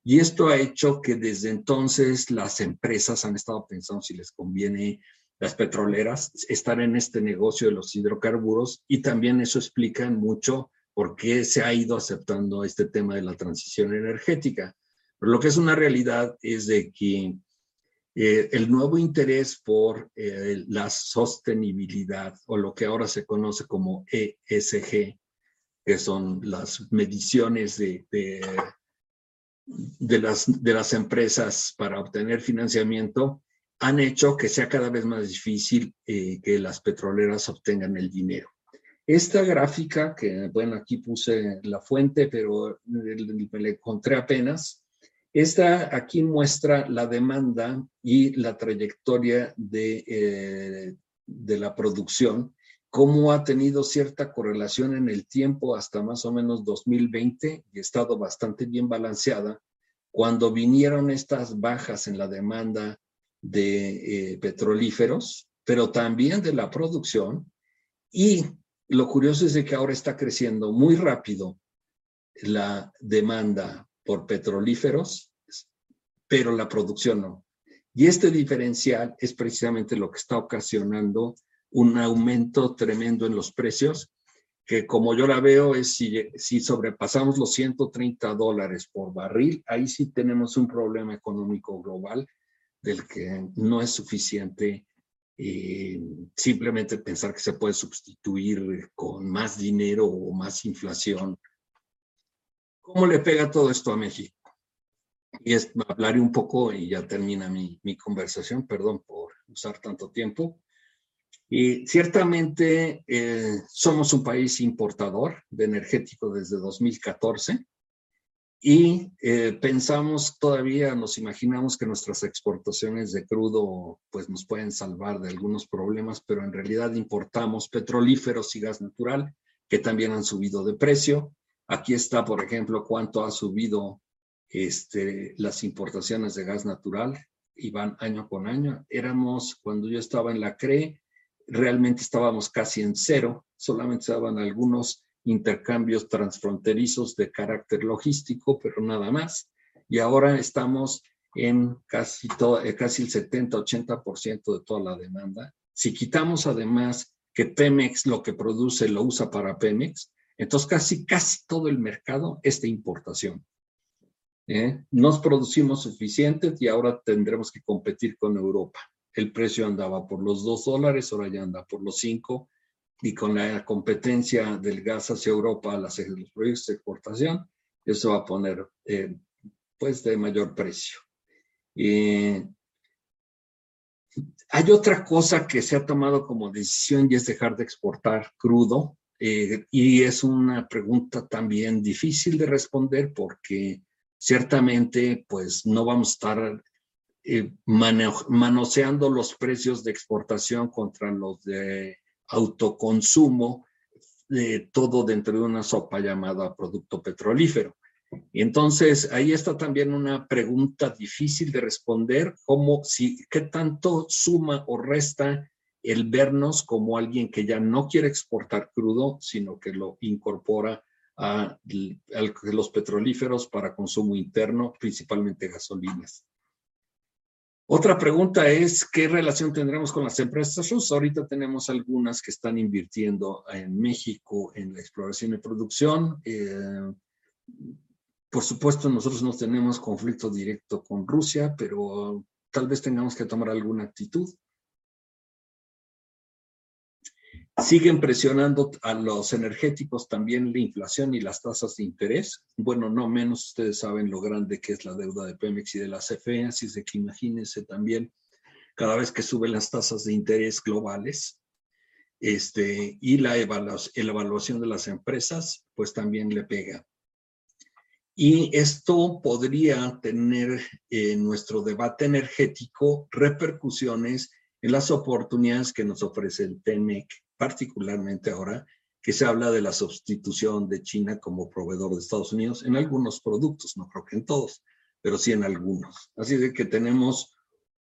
y esto ha hecho que desde entonces las empresas han estado pensando si les conviene las petroleras estar en este negocio de los hidrocarburos y también eso explica mucho por qué se ha ido aceptando este tema de la transición energética. Pero lo que es una realidad es de que eh, el nuevo interés por eh, la sostenibilidad o lo que ahora se conoce como ESG, que son las mediciones de, de, las, de las empresas para obtener financiamiento, han hecho que sea cada vez más difícil eh, que las petroleras obtengan el dinero. Esta gráfica, que bueno, aquí puse la fuente, pero me la encontré apenas, esta aquí muestra la demanda y la trayectoria de, eh, de la producción, cómo ha tenido cierta correlación en el tiempo hasta más o menos 2020 y ha estado bastante bien balanceada. Cuando vinieron estas bajas en la demanda de eh, petrolíferos, pero también de la producción. Y lo curioso es de que ahora está creciendo muy rápido la demanda por petrolíferos, pero la producción no. Y este diferencial es precisamente lo que está ocasionando un aumento tremendo en los precios, que como yo la veo es si, si sobrepasamos los 130 dólares por barril, ahí sí tenemos un problema económico global del que no es suficiente eh, simplemente pensar que se puede sustituir con más dinero o más inflación. ¿Cómo le pega todo esto a México? Y es, hablaré un poco y ya termina mi, mi conversación, perdón por usar tanto tiempo. Y ciertamente eh, somos un país importador de energético desde 2014 y eh, pensamos todavía, nos imaginamos que nuestras exportaciones de crudo pues nos pueden salvar de algunos problemas, pero en realidad importamos petrolíferos y gas natural que también han subido de precio. Aquí está, por ejemplo, cuánto ha subido este, las importaciones de gas natural y van año con año. Éramos, cuando yo estaba en la CRE, realmente estábamos casi en cero, solamente estaban algunos intercambios transfronterizos de carácter logístico, pero nada más. Y ahora estamos en casi, todo, eh, casi el 70-80% de toda la demanda. Si quitamos además que Pemex lo que produce lo usa para Pemex, entonces casi, casi todo el mercado es de importación. ¿Eh? Nos producimos suficientes y ahora tendremos que competir con Europa. El precio andaba por los dos dólares, ahora ya anda por los cinco y con la competencia del gas hacia Europa, las, los proyectos de exportación, eso va a poner eh, pues de mayor precio. hay otra cosa que se ha tomado como decisión y es dejar de exportar crudo. Eh, y es una pregunta también difícil de responder porque ciertamente pues no vamos a estar eh, manoseando los precios de exportación contra los de autoconsumo eh, todo dentro de una sopa llamada producto petrolífero. Y entonces ahí está también una pregunta difícil de responder, como si qué tanto suma o resta el vernos como alguien que ya no quiere exportar crudo, sino que lo incorpora a, los petrolíferos para consumo interno, principalmente gasolinas. Otra pregunta es, ¿qué relación tendremos con las empresas rusas? Ahorita tenemos algunas que están invirtiendo en México en la exploración y producción. Eh, por supuesto, nosotros no tenemos conflicto directo con Rusia, pero tal vez tengamos que tomar alguna actitud. Siguen presionando a los energéticos también la inflación y las tasas de interés. Bueno, no menos ustedes saben lo grande que es la deuda de Pemex y de la CFE, así que imagínense también cada vez que suben las tasas de interés globales este, y la evaluación de las empresas, pues también le pega. Y esto podría tener en nuestro debate energético repercusiones en las oportunidades que nos ofrece el TEMEC, particularmente ahora que se habla de la sustitución de China como proveedor de Estados Unidos en algunos productos, no creo que en todos, pero sí en algunos. Así que tenemos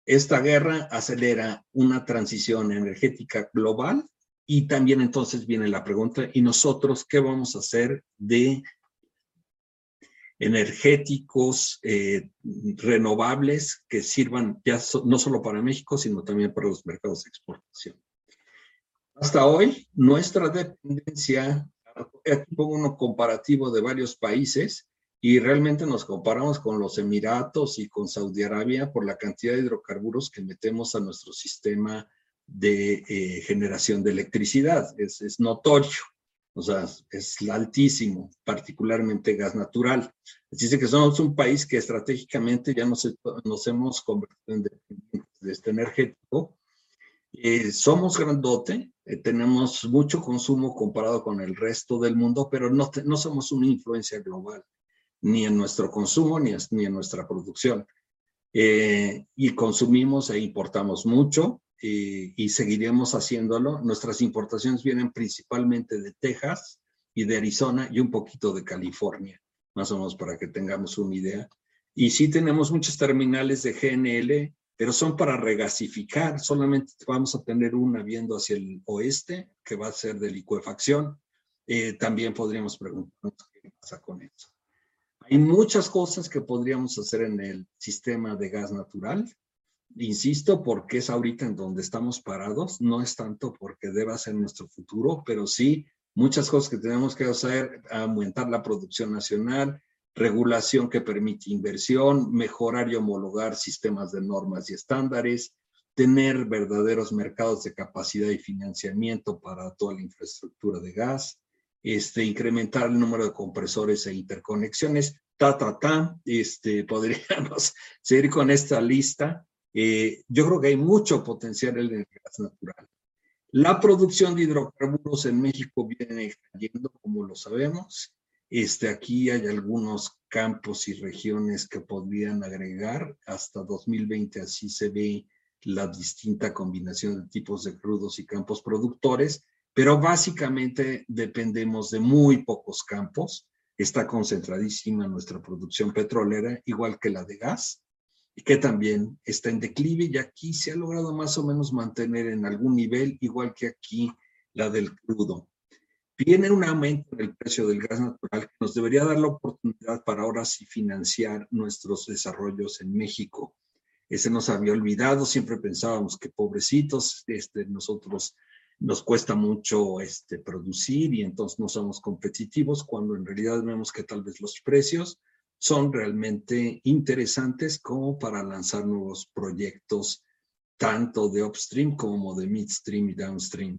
esta guerra acelera una transición energética global y también entonces viene la pregunta, ¿y nosotros qué vamos a hacer de energéticos eh, renovables que sirvan ya no solo para México, sino también para los mercados de exportación. Hasta hoy, nuestra dependencia, aquí pongo uno comparativo de varios países y realmente nos comparamos con los Emiratos y con Saudi Arabia por la cantidad de hidrocarburos que metemos a nuestro sistema de eh, generación de electricidad. Es, notorio o sea, es altísimo, particularmente gas natural. Dice que somos un país que estratégicamente ya nos, nos hemos convertido en dependientes de este energético. Eh, somos grandote, eh, tenemos mucho consumo comparado con el resto del mundo, pero no, no somos una influencia global, ni en nuestro consumo ni, ni en nuestra producción. Eh, y consumimos e importamos mucho, y seguiremos haciéndolo. Nuestras importaciones vienen principalmente de Texas y de Arizona y un poquito de California, más o menos para que tengamos una idea. Y sí tenemos muchos terminales de GNL, pero son para regasificar. Solamente vamos a tener una viendo hacia el oeste, que va a ser de licuefacción. Eh, también podríamos preguntarnos qué pasa con eso. Hay muchas cosas que podríamos hacer en el sistema de gas natural insisto, porque es ahorita en donde estamos parados, no es tanto porque deba ser nuestro futuro, pero sí muchas cosas que tenemos que hacer, aumentar la producción nacional, regulación que permite inversión, mejorar y homologar sistemas de normas y estándares, tener verdaderos mercados de capacidad y financiamiento para toda la infraestructura de gas, este, incrementar el número de compresores e interconexiones, ta, ta, ta, este, podríamos seguir con esta lista eh, yo creo que hay mucho potencial en el gas natural. La producción de hidrocarburos en México viene cayendo, como lo sabemos. Este, aquí hay algunos campos y regiones que podrían agregar. Hasta 2020 así se ve la distinta combinación de tipos de crudos y campos productores, pero básicamente dependemos de muy pocos campos. Está concentradísima nuestra producción petrolera, igual que la de gas y que también está en declive y aquí se ha logrado más o menos mantener en algún nivel, igual que aquí la del crudo. Viene un aumento en el precio del gas natural que nos debería dar la oportunidad para ahora sí financiar nuestros desarrollos en México. Ese nos había olvidado, siempre pensábamos que pobrecitos, este, nosotros nos cuesta mucho este, producir y entonces no somos competitivos, cuando en realidad vemos que tal vez los precios son realmente interesantes como para lanzar nuevos proyectos, tanto de upstream como de midstream y downstream.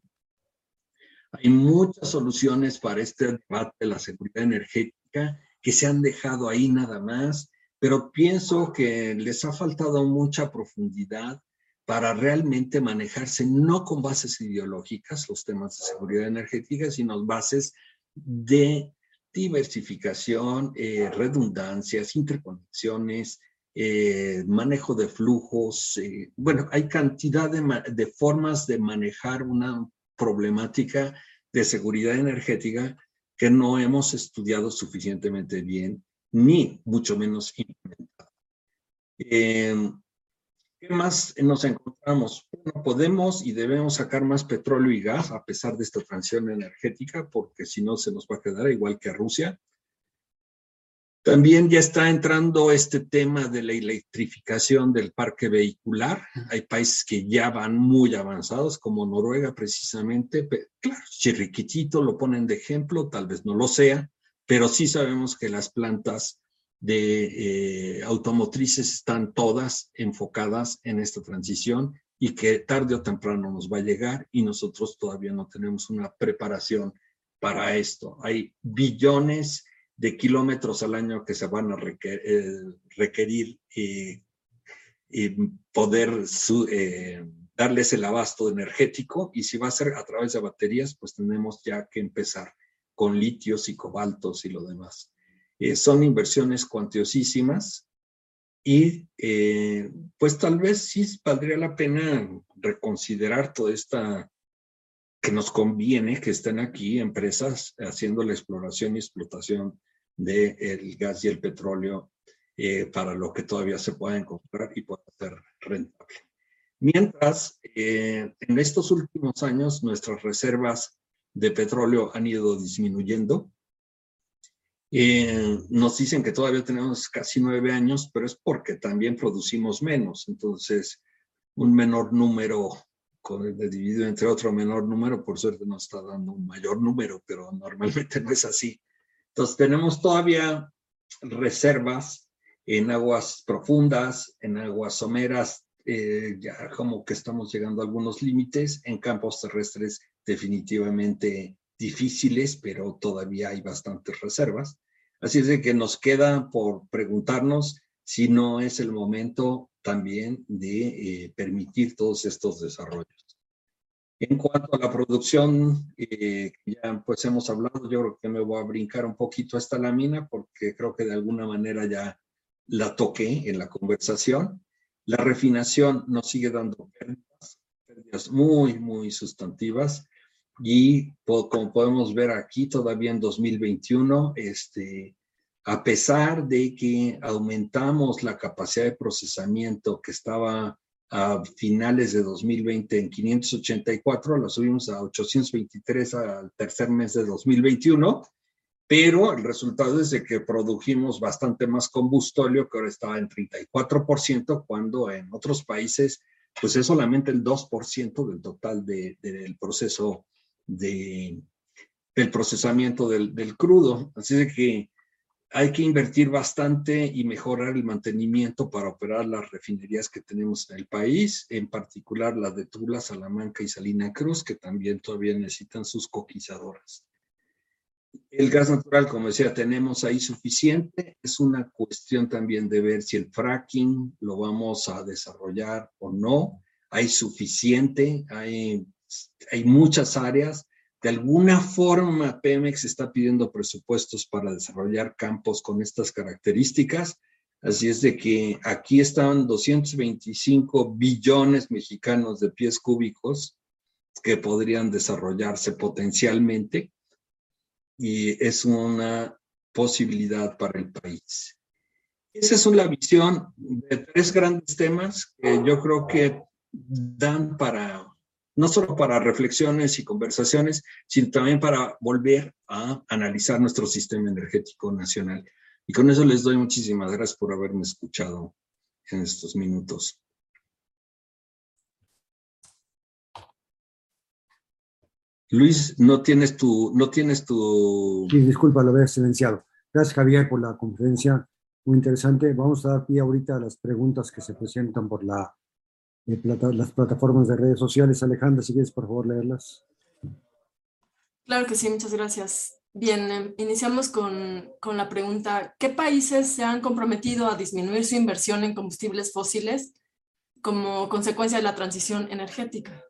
Hay muchas soluciones para este debate de la seguridad energética que se han dejado ahí nada más, pero pienso que les ha faltado mucha profundidad para realmente manejarse no con bases ideológicas los temas de seguridad energética, sino bases de diversificación, eh, redundancias, interconexiones, eh, manejo de flujos. Eh, bueno, hay cantidad de, de, formas de manejar una problemática de seguridad energética que no hemos estudiado suficientemente bien, ni mucho menos implementado. Em, ¿Qué más nos encontramos? Bueno, podemos y debemos sacar más petróleo y gas a pesar de esta transición energética, porque si no se nos va a quedar igual que Rusia. También ya está entrando este tema de la electrificación del parque vehicular. Hay países que ya van muy avanzados, como Noruega precisamente. Claro, Chirriquitito lo ponen de ejemplo, tal vez no lo sea, pero sí sabemos que las plantas de eh, automotrices están todas enfocadas en esta transición y que tarde o temprano nos va a llegar y nosotros todavía no tenemos una preparación para esto. Hay billones de kilómetros al año que se van a eh, requerir, y, poder eh, darles el abasto energético y si va a ser a través de baterías, pues tenemos ya que empezar con litios y cobaltos y lo demás. Eh, son inversiones cuantiosísimas y pues tal vez sí valdría la pena reconsiderar toda esta que nos conviene que estén aquí empresas haciendo la exploración y explotación del gas y el petróleo eh, para lo que todavía se pueda encontrar y pueda ser rentable. Mientras, eh, en estos últimos años, nuestras reservas de petróleo han ido disminuyendo. Eh, nos dicen que todavía tenemos casi nueve años, pero es porque también producimos menos. Entonces, un menor número dividido entre otro menor número, por suerte nos está dando un mayor número, pero normalmente no es así. Entonces tenemos todavía reservas en aguas profundas, en aguas someras, eh, ya como que estamos llegando a algunos límites, en campos terrestres definitivamente difíciles, pero todavía hay bastantes reservas. Así es de que nos queda por preguntarnos si no es el momento también de eh, permitir todos estos desarrollos. En cuanto a la producción, eh, ya pues hemos hablado, yo creo que me voy a brincar un poquito esta lámina porque creo que de alguna manera ya la toqué en la conversación. La refinación nos sigue dando pérdidas, pérdidas muy, muy sustantivas y como podemos ver aquí todavía en 2021, este, a pesar de que aumentamos la capacidad de procesamiento que estaba a finales de 2020 en 584, la subimos a 823 al tercer mes de 2021, pero el resultado es de que produjimos bastante más combustóleo, que ahora estaba en 34%, cuando en otros países, pues es solamente el 2% del total del proceso de, del procesamiento del, del crudo. Así de que hay que invertir bastante y mejorar el mantenimiento para operar las refinerías que tenemos en el país, en particular las de Tula, Salamanca y Salina Cruz, que también todavía necesitan sus coquizadoras. El gas natural, como decía, tenemos ahí suficiente. Es una cuestión también de ver si el fracking lo vamos a desarrollar o no. Hay suficiente, hay, hay muchas áreas de alguna forma, Pemex está pidiendo presupuestos para desarrollar campos con estas características. Así es de que aquí están 225 billones mexicanos de pies cúbicos que podrían desarrollarse potencialmente y es una posibilidad para el país. Esa es una visión de tres grandes temas que yo creo que dan para no solo para reflexiones y conversaciones, sino también para volver a analizar nuestro sistema energético nacional. Y con eso les doy muchísimas gracias por haberme escuchado en estos minutos. Luis, no tienes tu, no tienes tu. Sí, disculpa, lo había silenciado. Gracias, Javier, por la conferencia. Muy interesante. Vamos a dar pie ahorita a las preguntas que se presentan por la las plataformas de redes sociales. Alejandra, si quieres, por favor, leerlas. Claro que sí, muchas gracias. Bien, em, iniciamos con, con, la pregunta, ¿qué países se han comprometido a disminuir su inversión en combustibles fósiles como consecuencia de la transición energética?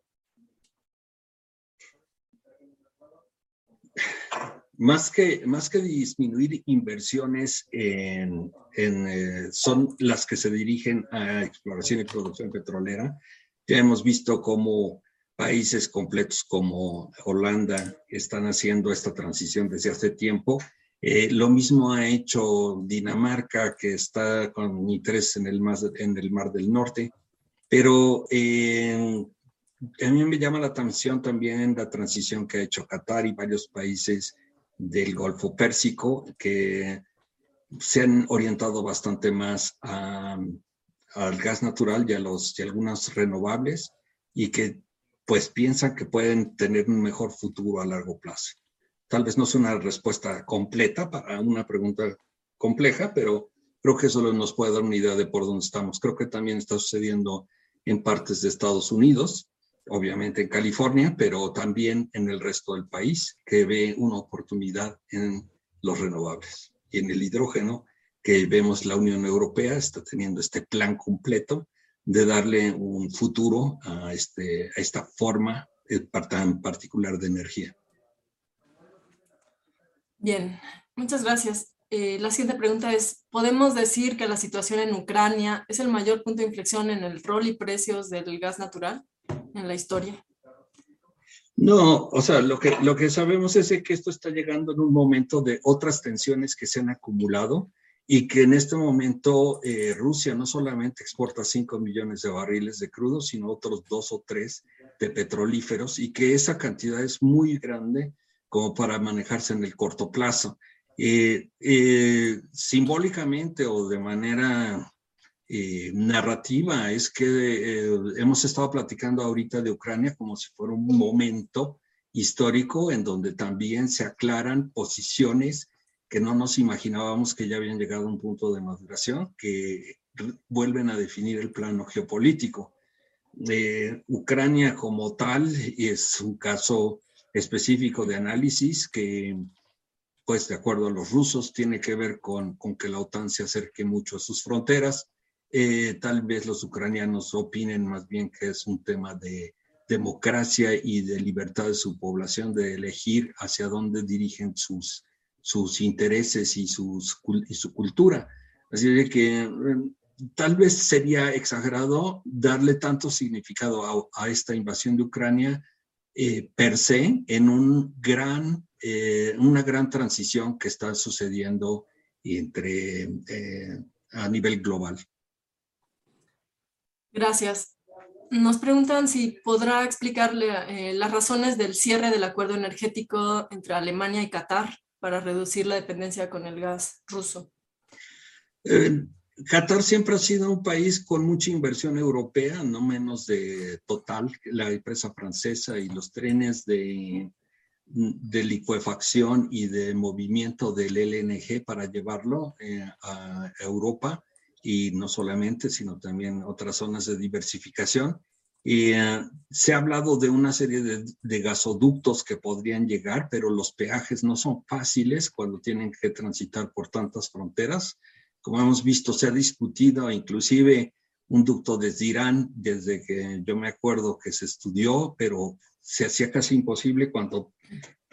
Más que, más que disminuir inversiones en, eh, son las que se dirigen a exploración y producción petrolera. Ya hemos visto cómo países completos como Holanda están haciendo esta transición desde hace tiempo. Eh, lo mismo ha hecho Dinamarca, que está con interés en el, en el Mar del Norte. Pero eh, a mí me llama la atención también la transición que ha hecho Qatar y varios países del Golfo Pérsico que se han orientado bastante más al gas natural y a, los, y algunas renovables y que pues piensan que pueden tener un mejor futuro a largo plazo. Tal vez no sea una respuesta completa para una pregunta compleja, pero creo que eso nos puede dar una idea de por dónde estamos. Creo que también está sucediendo en partes de Estados Unidos, obviamente en California, pero también en el resto del país, que ve una oportunidad en los renovables y en el hidrógeno, que vemos la Unión Europea está teniendo este plan completo de darle un futuro a, este, a esta forma tan particular de energía. Bien, muchas gracias. Eh, la siguiente pregunta es, ¿podemos decir que la situación en Ucrania es el mayor punto de inflexión en el rol y precios del gas natural en la historia? No, o sea, lo que, lo que sabemos es que esto está llegando en un momento de otras tensiones que se han acumulado y que en este momento eh, Rusia no solamente exporta 5 millones de barriles de crudo, sino otros dos o tres de petrolíferos y que esa cantidad es muy grande como para manejarse en el corto plazo. Eh, eh, simbólicamente o de manera narrativa es que hemos estado platicando ahorita de Ucrania como si fuera un momento histórico en donde también se aclaran posiciones que no nos imaginábamos que ya habían llegado a un punto de maduración, que vuelven a definir el plano geopolítico. Eh, Ucrania como tal es un caso específico de análisis que, pues de acuerdo a los rusos, tiene que ver con, con que la OTAN se acerque mucho a sus fronteras. Eh, tal vez los ucranianos opinen más bien que es un tema de democracia y de libertad de su población de elegir hacia dónde dirigen sus, sus intereses y, sus, y su cultura. Así que em, tal vez sería exagerado darle tanto significado a, esta invasión de Ucrania eh, per se en un gran, eh, una gran transición que está sucediendo entre, a nivel global. Gracias. Nos preguntan si podrá explicarle las razones del cierre del acuerdo energético entre Alemania y Qatar para reducir la dependencia con el gas ruso? Eh, Qatar siempre ha sido un país con mucha inversión europea, no menos de Total, la empresa francesa y los trenes de, de licuefacción y de movimiento del LNG para llevarlo eh, a Europa y no solamente, sino también otras zonas de diversificación. Y eh, se ha hablado de una serie de, gasoductos que podrían llegar, pero los peajes no son fáciles cuando tienen que transitar por tantas fronteras. Como hemos visto, se ha discutido inclusive un ducto desde Irán, desde que yo me acuerdo que se estudió, pero se hacía casi imposible cuando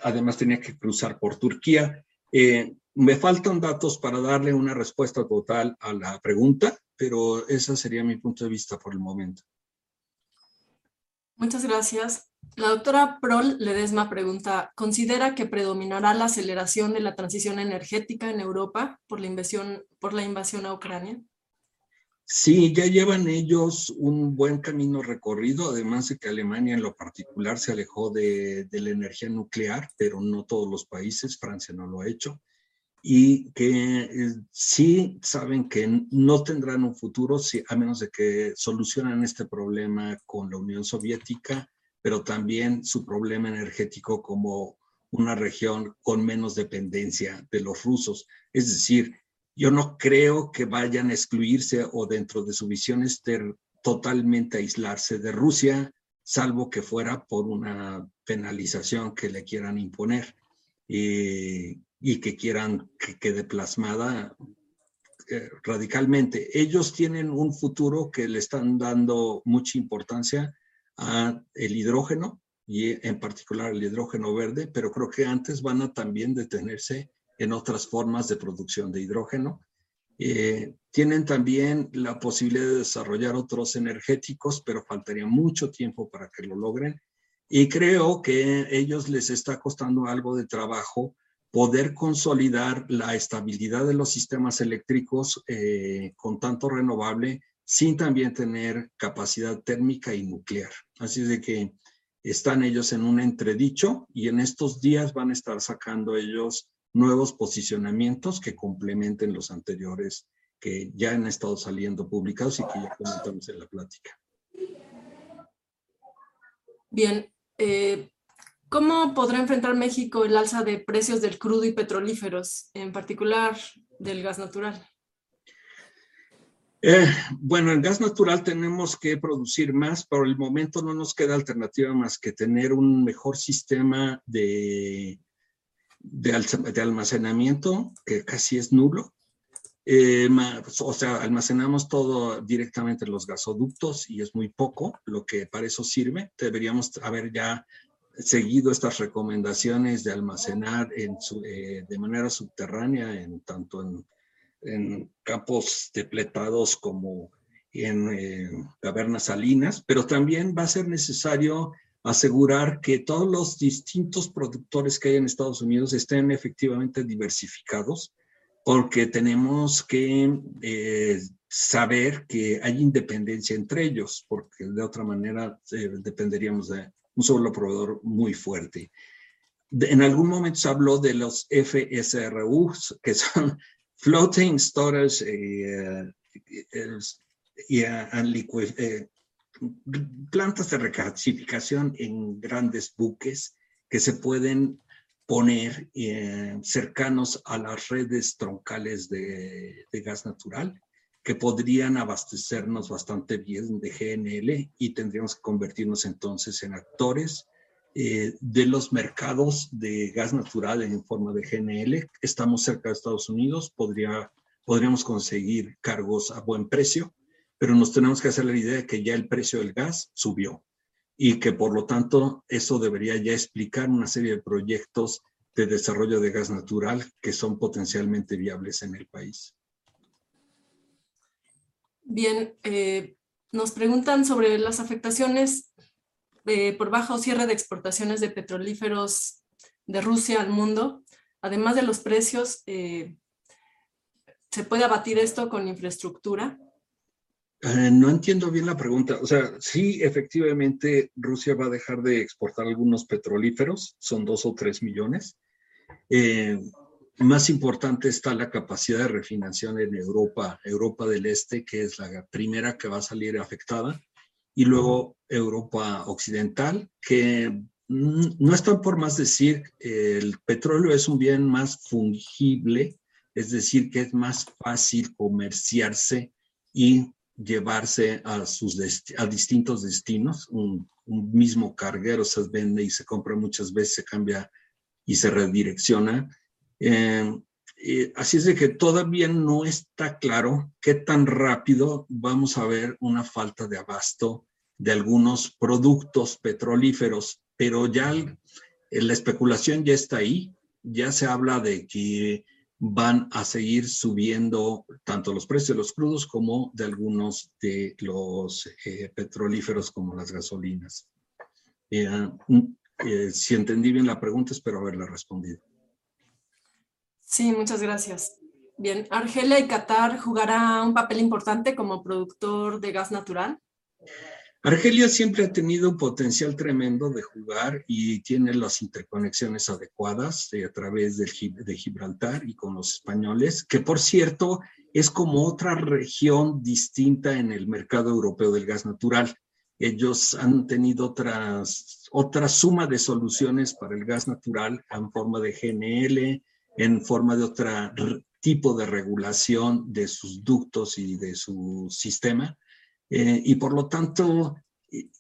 además tenía que cruzar por Turquía. Eh, me faltan datos para darle una respuesta total a la pregunta, pero ese sería mi punto de vista por el momento. Muchas gracias. La doctora Prol Ledesma pregunta, ¿considera que predominará la aceleración de la transición energética en Europa por la invasión, por la invasión a Ucrania? Sí, ya llevan ellos un buen camino recorrido, además de que Alemania en lo particular se alejó de, de la energía nuclear, pero no todos los países, Francia no lo ha hecho y que eh, sí saben que no tendrán un futuro si, a menos de que solucionen este problema con la Unión Soviética, pero también su problema energético como una región con menos dependencia de los rusos. Es decir, yo no creo que vayan a excluirse o dentro de su visión estar totalmente aislarse de Rusia, salvo que fuera por una penalización que le quieran imponer. Eh, y que quieran que quede plasmada eh, radicalmente. Ellos tienen un futuro que le están dando mucha importancia a el hidrógeno y en particular el hidrógeno verde, pero creo que antes van a también detenerse en otras formas de producción de hidrógeno. Eh, tienen también la posibilidad de desarrollar otros energéticos, pero faltaría mucho tiempo para que lo logren Y creo que ellos les está costando algo de trabajo poder consolidar la estabilidad de los sistemas eléctricos eh, con tanto renovable sin también tener capacidad térmica y nuclear. Así de que están ellos en un entredicho y en estos días van a estar sacando ellos nuevos posicionamientos que complementen los anteriores que ya han estado saliendo publicados y que ya comentamos en la plática. Bien, eh, ¿cómo podrá enfrentar México el alza de precios del crudo y petrolíferos, en particular del gas natural? Eh, bueno, el gas natural tenemos que producir más, por el momento no nos queda alternativa más que tener un mejor sistema de, de, almacenamiento, que casi es nulo. Eh, o sea, almacenamos todo directamente en los gasoductos y es muy poco lo que para eso sirve. Deberíamos haber ya seguido estas recomendaciones de almacenar en eh, de manera subterránea, en tanto en en campos depletados como en eh, cavernas salinas, pero también va a ser necesario asegurar que todos los distintos productores que hay en Estados Unidos estén efectivamente diversificados, porque tenemos que eh, saber que hay independencia entre ellos, porque de otra manera eh, dependeríamos de un solo proveedor muy fuerte. en algún momento se habló de los FSRUs, que son floating storage eh, eh, y eh, plantas de recalcificación en grandes buques que se pueden poner cercanos a las redes troncales de, gas natural que podrían abastecernos bastante bien de GNL y tendríamos que convertirnos entonces en actores eh, de los mercados de gas natural en forma de GNL. Estamos cerca de Estados Unidos, podría, podríamos conseguir cargos a buen precio, pero nos tenemos que hacer la idea de que ya el precio del gas subió y que por lo tanto eso debería ya explicar una serie de proyectos de desarrollo de gas natural que son potencialmente viables en el país. Bien, eh, nos preguntan sobre las afectaciones por bajo cierre de exportaciones de petrolíferos de Rusia al mundo, además de los precios, eh, ¿se puede abatir esto con infraestructura? Eh, no entiendo bien la pregunta. O sea, sí, efectivamente, Rusia va a dejar de exportar algunos petrolíferos, son dos o tres millones. Eh, más importante está la capacidad de refinanciación en Europa, Europa del Este, que es la primera que va a salir afectada y luego Europa Occidental, que no están por más decir, el petróleo es un bien más fungible, es decir, que es más fácil comerciarse y llevarse a, sus a distintos destinos. Un, mismo carguero se vende y se compra muchas veces, se cambia y se redirecciona. Eh, así es de que todavía no está claro qué tan rápido vamos a ver una falta de abasto de algunos productos petrolíferos, pero ya la especulación ya está ahí, ya se habla de que van a seguir subiendo tanto los precios de los crudos como de algunos de los eh, petrolíferos como las gasolinas. Eh, eh, si entendí bien la pregunta, espero haberla respondido. Sí, muchas gracias. Bien, ¿Argelia y Qatar jugará un papel importante como productor de gas natural? Argelia siempre ha tenido un potencial tremendo de jugar y tiene las interconexiones adecuadas a través de Gibraltar y con los españoles, que por cierto es como otra región distinta en el mercado europeo del gas natural. Ellos han tenido otras, otra suma de soluciones para el gas natural en forma de GNL, en forma de otro tipo de regulación de sus ductos y de su sistema. Eh, y por lo tanto,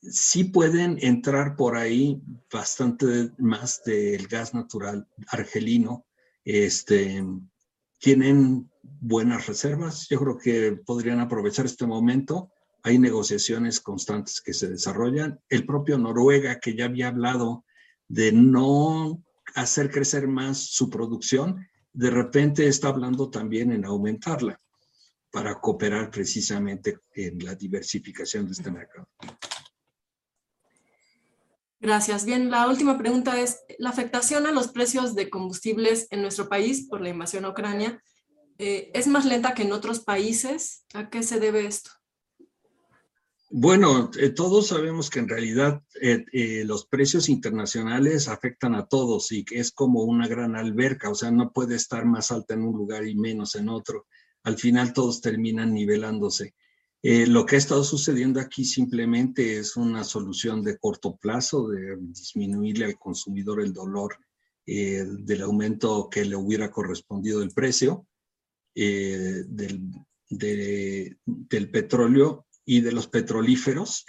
sí pueden entrar por ahí bastante más del gas natural argelino. Este, tienen buenas reservas. Yo creo que podrían aprovechar este momento. Hay negociaciones constantes que se desarrollan. El propio Noruega, que ya había hablado de no hacer crecer más su producción, de repente está hablando también en aumentarla para cooperar precisamente en la diversificación de este mercado. Gracias. Bien, la última pregunta es, ¿la afectación a los precios de combustibles en nuestro país por la invasión a Ucrania eh, es más lenta que en otros países? ¿A qué se debe esto? Bueno, eh, todos sabemos que en realidad eh, los precios internacionales afectan a todos y que es como una gran alberca, o sea, no puede estar más alta en un lugar y menos en otro. Al final todos terminan nivelándose. Eh, lo que ha estado sucediendo aquí simplemente es una solución de corto plazo, de disminuirle al consumidor el dolor eh, del aumento que le hubiera correspondido del precio eh, del, petróleo y de los petrolíferos.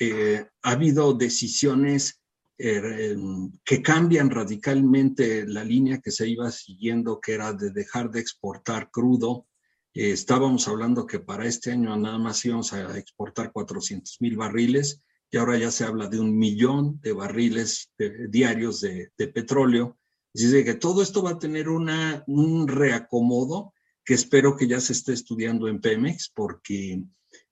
ha habido decisiones que cambian radicalmente la línea que se iba siguiendo, que era de dejar de exportar crudo eh, estábamos hablando que para este año nada más íbamos a exportar 400 mil barriles y ahora ya se habla de un millón de barriles diarios de, petróleo. Así que todo esto va a tener un reacomodo que espero que ya se esté estudiando en Pemex porque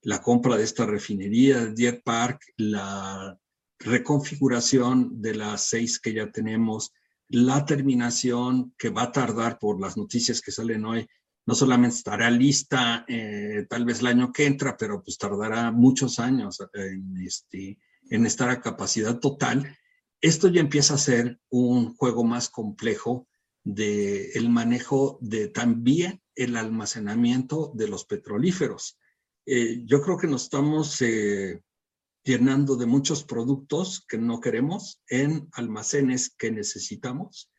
la compra de esta refinería, Deer Park, la reconfiguración de las seis que ya tenemos, la terminación que va a tardar por las noticias que salen hoy no solamente estará lista eh, tal vez el año que entra, pero pues tardará muchos años en, este, en estar a capacidad total. Esto ya empieza a ser un juego más complejo del el manejo de también el almacenamiento de los petrolíferos. Eh, yo creo que nos estamos eh, llenando de muchos productos que no queremos en almacenes que necesitamos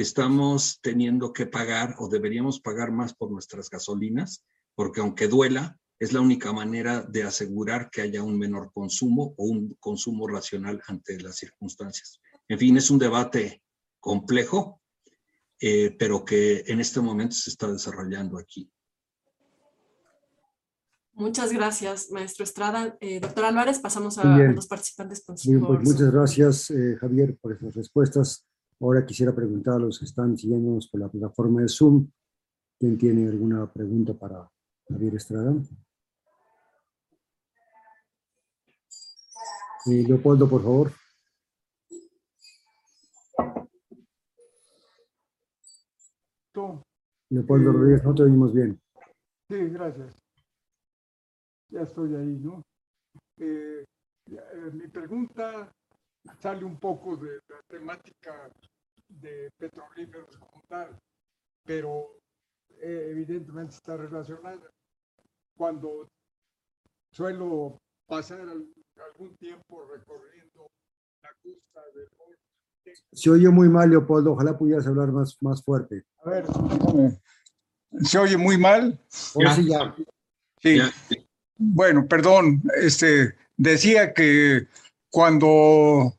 estamos teniendo que pagar o deberíamos pagar más por nuestras gasolinas, porque aunque duela, es la única manera de asegurar que haya un menor consumo o un consumo racional ante las circunstancias. En fin, es un debate complejo, eh, pero que en este momento se está desarrollando aquí. Muchas gracias, maestro Estrada. Eh, doctor Álvarez, pasamos a, los participantes. Pues muchas gracias, eh, Javier, por esas respuestas. Ahora quisiera preguntar a los que están siguiéndonos por la plataforma de Zoom, ¿quién tiene alguna pregunta para Javier Estrada? Eh, Leopoldo, por favor. Leopoldo Rodríguez, no te oímos bien. Sí, gracias. Ya estoy ahí, ¿no? Eh, eh, mi pregunta sale un poco de la temática de petrolíferos como tal, pero eh, evidentemente está relacionada. Cuando suelo pasar algún tiempo recorriendo la costa del Se oye muy mal, Leopoldo. Ojalá pudieras hablar más, más fuerte. A ver, ¿se oye muy mal? sí, ya. Sí. Bueno, perdón. Este, decía que cuando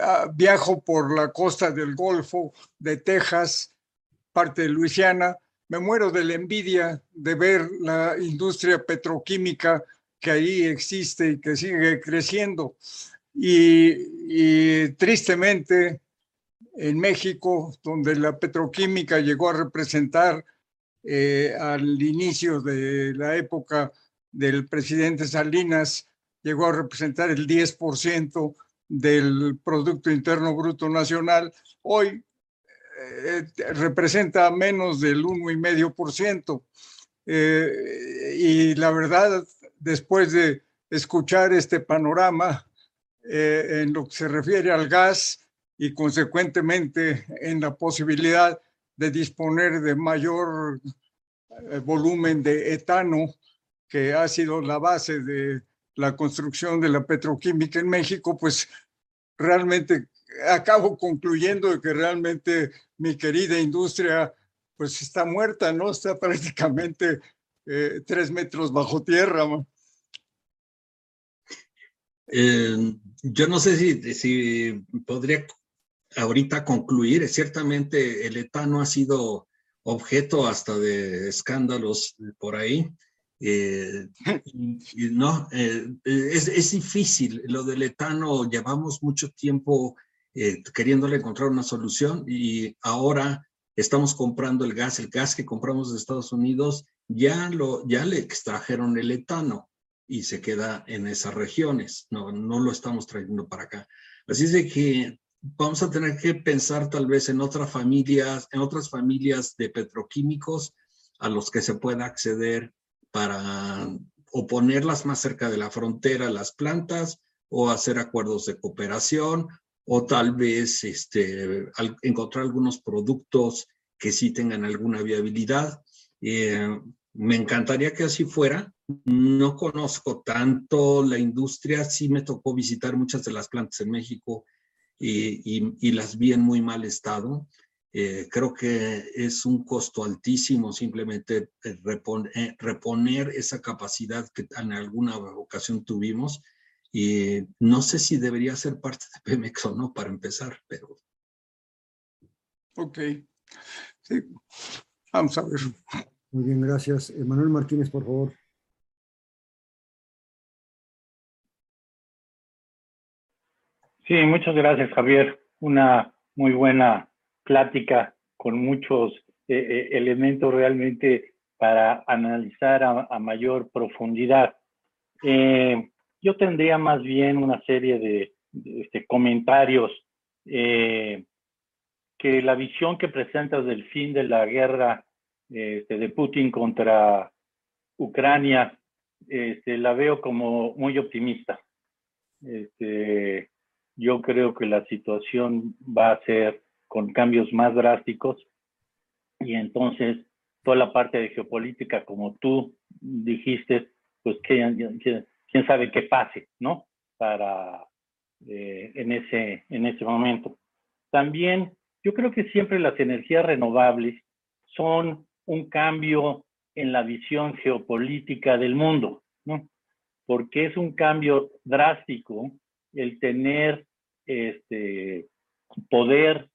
ah, viajo por la costa del Golfo de Texas, parte de Luisiana, me muero de la envidia de ver la industria petroquímica que ahí existe y que sigue creciendo. Y, tristemente, en México, donde la petroquímica llegó a representar eh, al inicio de la época del presidente Salinas llegó a representar el 10% del Producto Interno Bruto Nacional, hoy eh, representa menos del 1,5%. Eh, y la verdad, después de escuchar este panorama eh, en lo que se refiere al gas y consecuentemente en la posibilidad de disponer de mayor eh, volumen de etano, que ha sido la base de la construcción de la petroquímica en México, pues realmente acabo concluyendo que realmente mi querida industria pues está muerta, ¿no? Está prácticamente eh, tres metros bajo tierra. Eh, yo no sé si, si podría ahorita concluir. Ciertamente el etano ha sido objeto hasta de escándalos por ahí. Eh, no, eh, es, es, difícil. Lo del etano, llevamos mucho tiempo eh, queriéndole encontrar una solución y ahora estamos comprando el gas. El gas que compramos de Estados Unidos ya, lo, ya le extrajeron el etano y se queda en esas regiones. No, no lo estamos trayendo para acá. Así es de que vamos a tener que pensar tal vez en otras familias, en otras familias de petroquímicos a los que se pueda acceder para o ponerlas más cerca de la frontera las plantas o hacer acuerdos de cooperación o tal vez este, encontrar algunos productos que sí tengan alguna viabilidad. Eh, me encantaría que así fuera. No conozco tanto la industria, sí me tocó visitar muchas de las plantas en México y, las vi en muy mal estado. Eh, creo que es un costo altísimo simplemente eh, reponer, reponer, esa capacidad que en alguna ocasión tuvimos. Y no sé si debería ser parte de Pemex o no para empezar, pero... Ok. Sí. Vamos a ver. Muy bien, gracias. Manuel Martínez, por favor. Sí, muchas gracias, Javier. Una muy buena plática con muchos eh, eh, elementos realmente para analizar a, mayor profundidad. Eh, yo tendría más bien una serie de, este, comentarios que la visión que presentas del fin de la guerra este, de Putin contra Ucrania este, la veo como muy optimista. Yo creo que la situación va a ser con cambios más drásticos y entonces toda la parte de geopolítica, como tú dijiste, pues quién, sabe qué pase, ¿no? Para eh, en, ese, en ese momento. También yo creo que siempre las energías renovables son un cambio en la visión geopolítica del mundo, ¿no? Porque es un cambio drástico el tener este, poder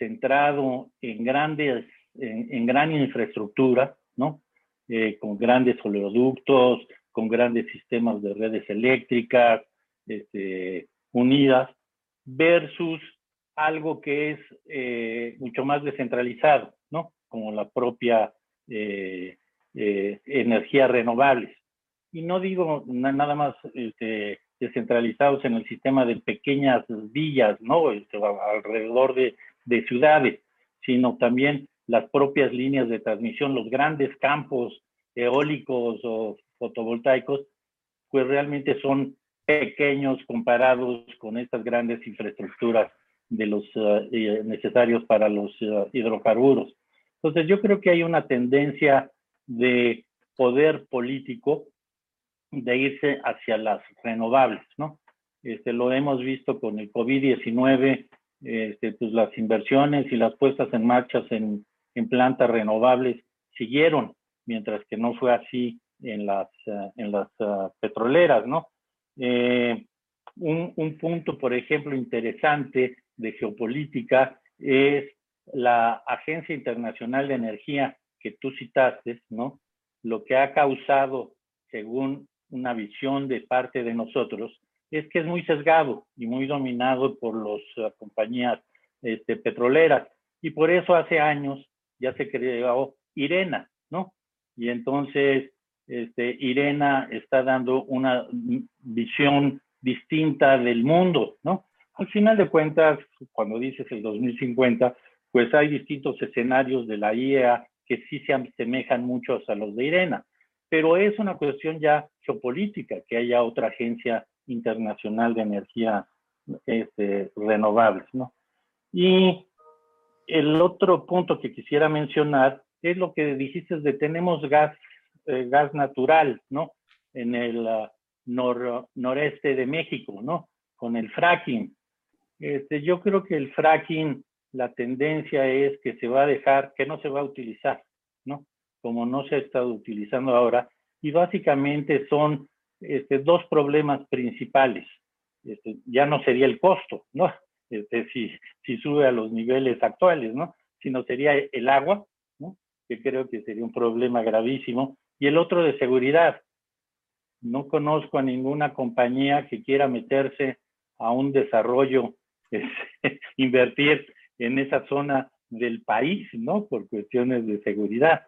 centrado en grandes, en, gran infraestructura, ¿no? Eh, con grandes oleoductos, con grandes sistemas de redes eléctricas este, unidas, versus algo que es eh, mucho más descentralizado, ¿no? Como la propia eh, energías renovables. Y no digo nada más este, descentralizados en el sistema de pequeñas villas, ¿no? Este, alrededor de, de ciudades, sino también las propias líneas de transmisión, los grandes campos eólicos o fotovoltaicos, pues realmente son pequeños comparados con estas grandes infraestructuras de los uh, necesarios para los uh, hidrocarburos. Entonces yo creo que hay una tendencia de poder político de irse hacia las renovables, ¿no? Este, lo hemos visto con el COVID-19, este, pues las inversiones y las puestas en marcha en, en, plantas renovables siguieron, mientras que no fue así en las, uh, en las uh, petroleras, ¿no? Eh, un, un, punto, por ejemplo, interesante de geopolítica es la Agencia Internacional de Energía que tú citaste, ¿no? Lo que ha causado, según una visión de parte de nosotros, es que es muy sesgado y muy dominado por las uh, compañías este, petroleras. Y por eso hace años ya se creó Irena, ¿no? Y entonces este, Irena está dando una visión distinta del mundo, ¿no? Al final de cuentas, cuando dices el 2050, pues hay distintos escenarios de la IEA que sí se asemejan mucho a los de Irena pero es una cuestión ya geopolítica que haya otra agencia internacional de energía este, renovables, ¿no? Y el otro punto que quisiera mencionar es lo que dijiste de tenemos gas, eh, gas natural, ¿no? En el uh, noreste de México, ¿no? Con el fracking. Este, yo creo que el fracking, la tendencia es que se va a dejar, que no se va a utilizar, ¿no? como no se ha estado utilizando ahora, y básicamente son este, dos problemas principales. Este, ya no sería el costo, ¿no? Este, si, si sube a los niveles actuales, ¿no? Sino sería el agua, ¿no? Que creo que sería un problema gravísimo. Y el otro de seguridad. No conozco a ninguna compañía que quiera meterse a un desarrollo, este, invertir en esa zona del país, ¿no? Por cuestiones de seguridad.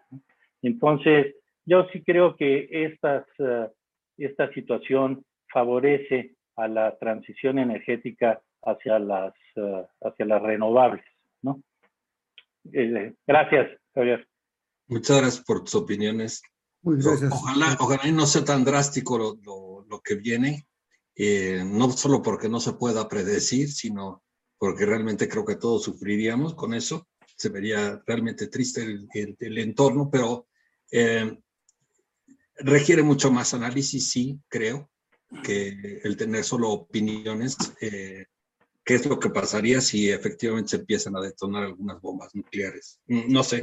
Entonces, yo sí creo que estas, eh, esta situación favorece a la transición energética hacia las, eh, hacia las renovables. ¿no? Eh, gracias, Javier. Muchas gracias por tus opiniones. Ojalá, ojalá no sea tan drástico lo, lo, que viene, eh, no solo porque no se pueda predecir, sino porque realmente creo que todos sufriríamos con eso. Se vería realmente triste el, el, entorno, pero eh, requiere mucho más análisis, sí, creo, que el tener solo opiniones. Eh, ¿Qué es lo que pasaría si efectivamente se empiezan a detonar algunas bombas nucleares? No sé,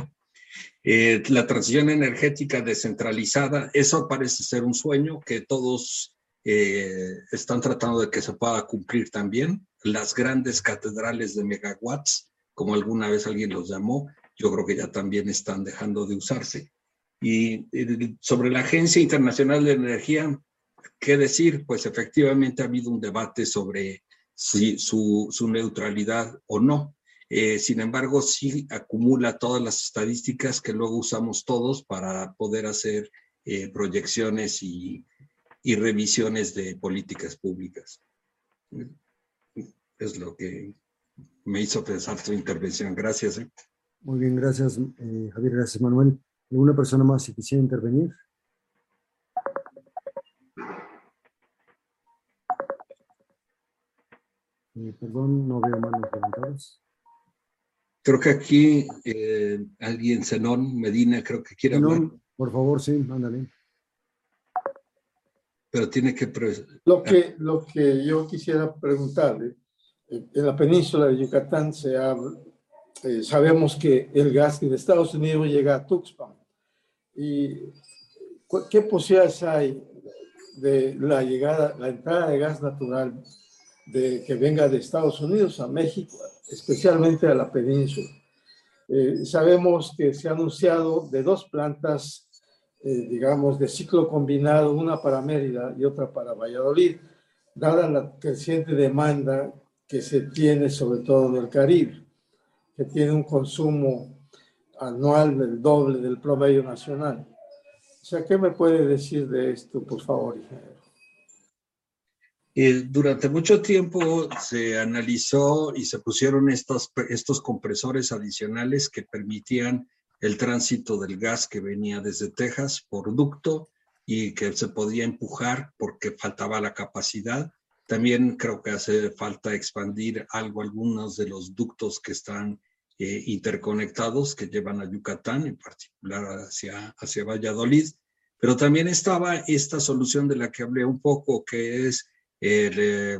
eh, la transición energética descentralizada, eso parece ser un sueño que todos eh, están tratando de que se pueda cumplir también. Las grandes catedrales de megawatts, como alguna vez alguien los llamó, yo creo que ya también están dejando de usarse. Y sobre la Agencia Internacional de Energía, ¿qué decir? Pues efectivamente ha habido un debate sobre su neutralidad o no. Eh, sin embargo, sí acumula todas las estadísticas que luego usamos todos para poder hacer eh, proyecciones y, revisiones de políticas públicas. Es lo que me hizo pensar tu intervención. Gracias. ¿eh? Muy bien, gracias Javier, gracias Manuel. ¿Alguna persona más si quisiera intervenir? perdón, no veo manos levantadas. Creo que aquí eh, alguien, Zenón Medina, creo que quiere hablar. Por favor, sí, ándale. Pero tiene que... Lo que, lo que yo quisiera preguntarle, en la península de Yucatán se habla, eh, sabemos que el gas de Estados Unidos llega a Tuxpan. ¿Y qué posibilidades hay de la llegada, la entrada de gas natural de, que venga de Estados Unidos a México, especialmente a la península. Eh, sabemos que se ha anunciado de dos plantas, eh, digamos, de ciclo combinado, una para Mérida y otra para Valladolid, dada la creciente demanda que se tiene sobre todo en el Caribe, que tiene un consumo anual del doble del promedio nacional. O sea, ¿qué me puede decir de esto, por favor, ingeniero? durante mucho tiempo se analizó y se pusieron estos, estos compresores adicionales que permitían el tránsito del gas que venía desde Texas por ducto y que se podía empujar porque faltaba la capacidad. También creo que hace falta expandir algo, algunos de los ductos que están eh, interconectados que llevan a Yucatán, en particular hacia, hacia Valladolid. Pero también estaba esta solución de la que hablé un poco, que es el eh,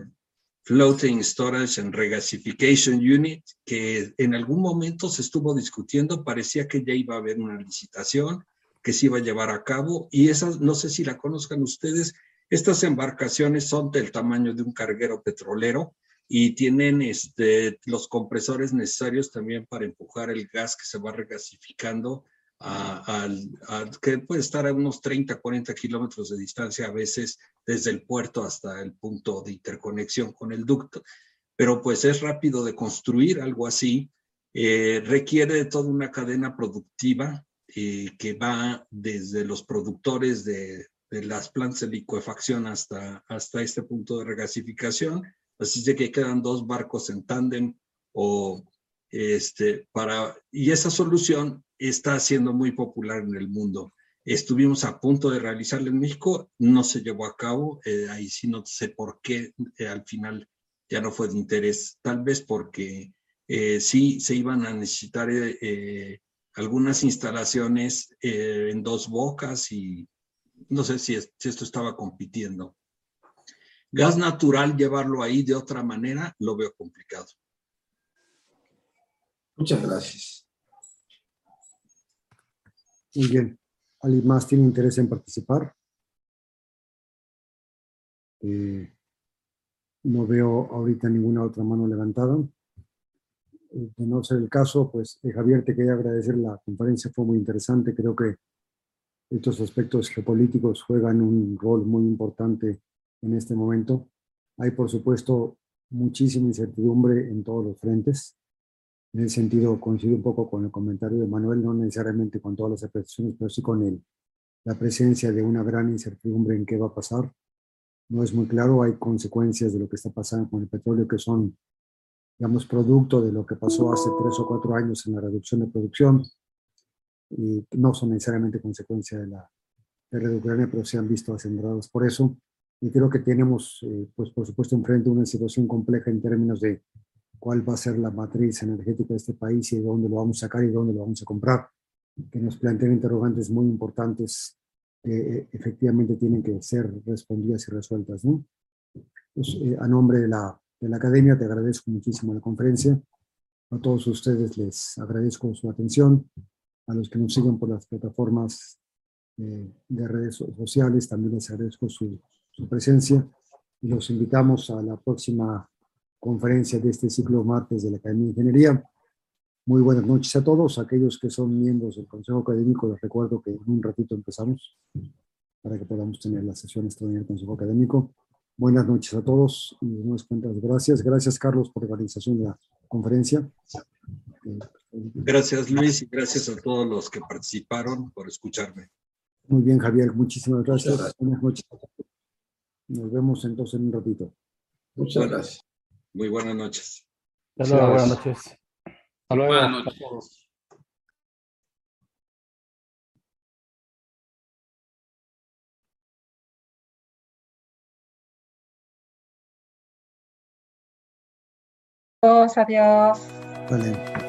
Floating Storage and Regasification Unit, que en algún momento se estuvo discutiendo, parecía que ya iba a haber una licitación que se iba a llevar a cabo y esas, no sé si la conozcan ustedes, estas embarcaciones son del tamaño de un carguero petrolero y tienen este, los compresores necesarios también para empujar el gas que se va regasificando que puede estar a unos 30, 40 kilómetros de distancia a veces desde el puerto hasta el punto de interconexión con el ducto, pero pues es rápido de construir algo así, eh, requiere de toda una cadena productiva eh, que va desde los productores de, de, las plantas de licuefacción hasta, hasta este punto de regasificación, así de que quedan dos barcos en tándem o este, para, y esa solución está siendo muy popular en el mundo. Estuvimos a punto de realizarla en México, no se llevó a cabo, eh, ahí sí no sé por qué eh, al final ya no fue de interés, tal vez porque eh, sí se iban a necesitar algunas instalaciones en dos bocas y no sé si, si esto estaba compitiendo. Gas natural, llevarlo ahí de otra manera, lo veo complicado. Muchas gracias. Muy bien. ¿Alguien más tiene interés en participar? Eh, no veo ahorita ninguna otra mano levantada. Eh, de no ser el caso, pues eh, Javier, te quería agradecer. La conferencia fue muy interesante. Creo que estos aspectos geopolíticos juegan un rol muy importante en este momento. Hay, por supuesto, muchísima incertidumbre en todos los frentes. En ese sentido, coincido un poco con el comentario de Manuel, no necesariamente con todas las apreciaciones, pero sí con el, la presencia de una gran incertidumbre en qué va a pasar. no es muy claro. Hay consecuencias de lo que está pasando con el petróleo que son, digamos, producto de lo que pasó hace tres o cuatro años en la reducción de producción y no son necesariamente consecuencia de la guerra de Ucrania, pero se han visto aceleradas por eso. Y creo que tenemos, eh, pues por supuesto, enfrente una situación compleja en términos de cuál va a ser la matriz energética de este país y de dónde lo vamos a sacar y dónde lo vamos a comprar, que nos plantean interrogantes muy importantes que eh, efectivamente tienen que ser respondidas y resueltas. ¿no? Pues, eh, a nombre de la, de la academia te agradezco muchísimo la conferencia. A todos ustedes les agradezco su atención. A los que nos siguen por las plataformas eh, de redes sociales también les agradezco su, su presencia y los invitamos a la próxima conferencia de este ciclo martes de la Academia de Ingeniería. Muy buenas noches a todos. Aquellos que son miembros del Consejo Académico, les recuerdo que en un ratito empezamos para que podamos tener la sesión extraordinaria del Consejo Académico. Buenas noches a todos y unas cuentas gracias. Gracias, Carlos, por la organización de la conferencia. Gracias, Luis, y gracias a todos los que participaron por escucharme. Muy bien, Javier. Muchísimas gracias. Buenas noches. Nos vemos entonces en un ratito. Muchas gracias. Muy buenas noches. Hasta luego, buenas noches. Hasta luego. Buenas noches. Adiós, adiós. Vale.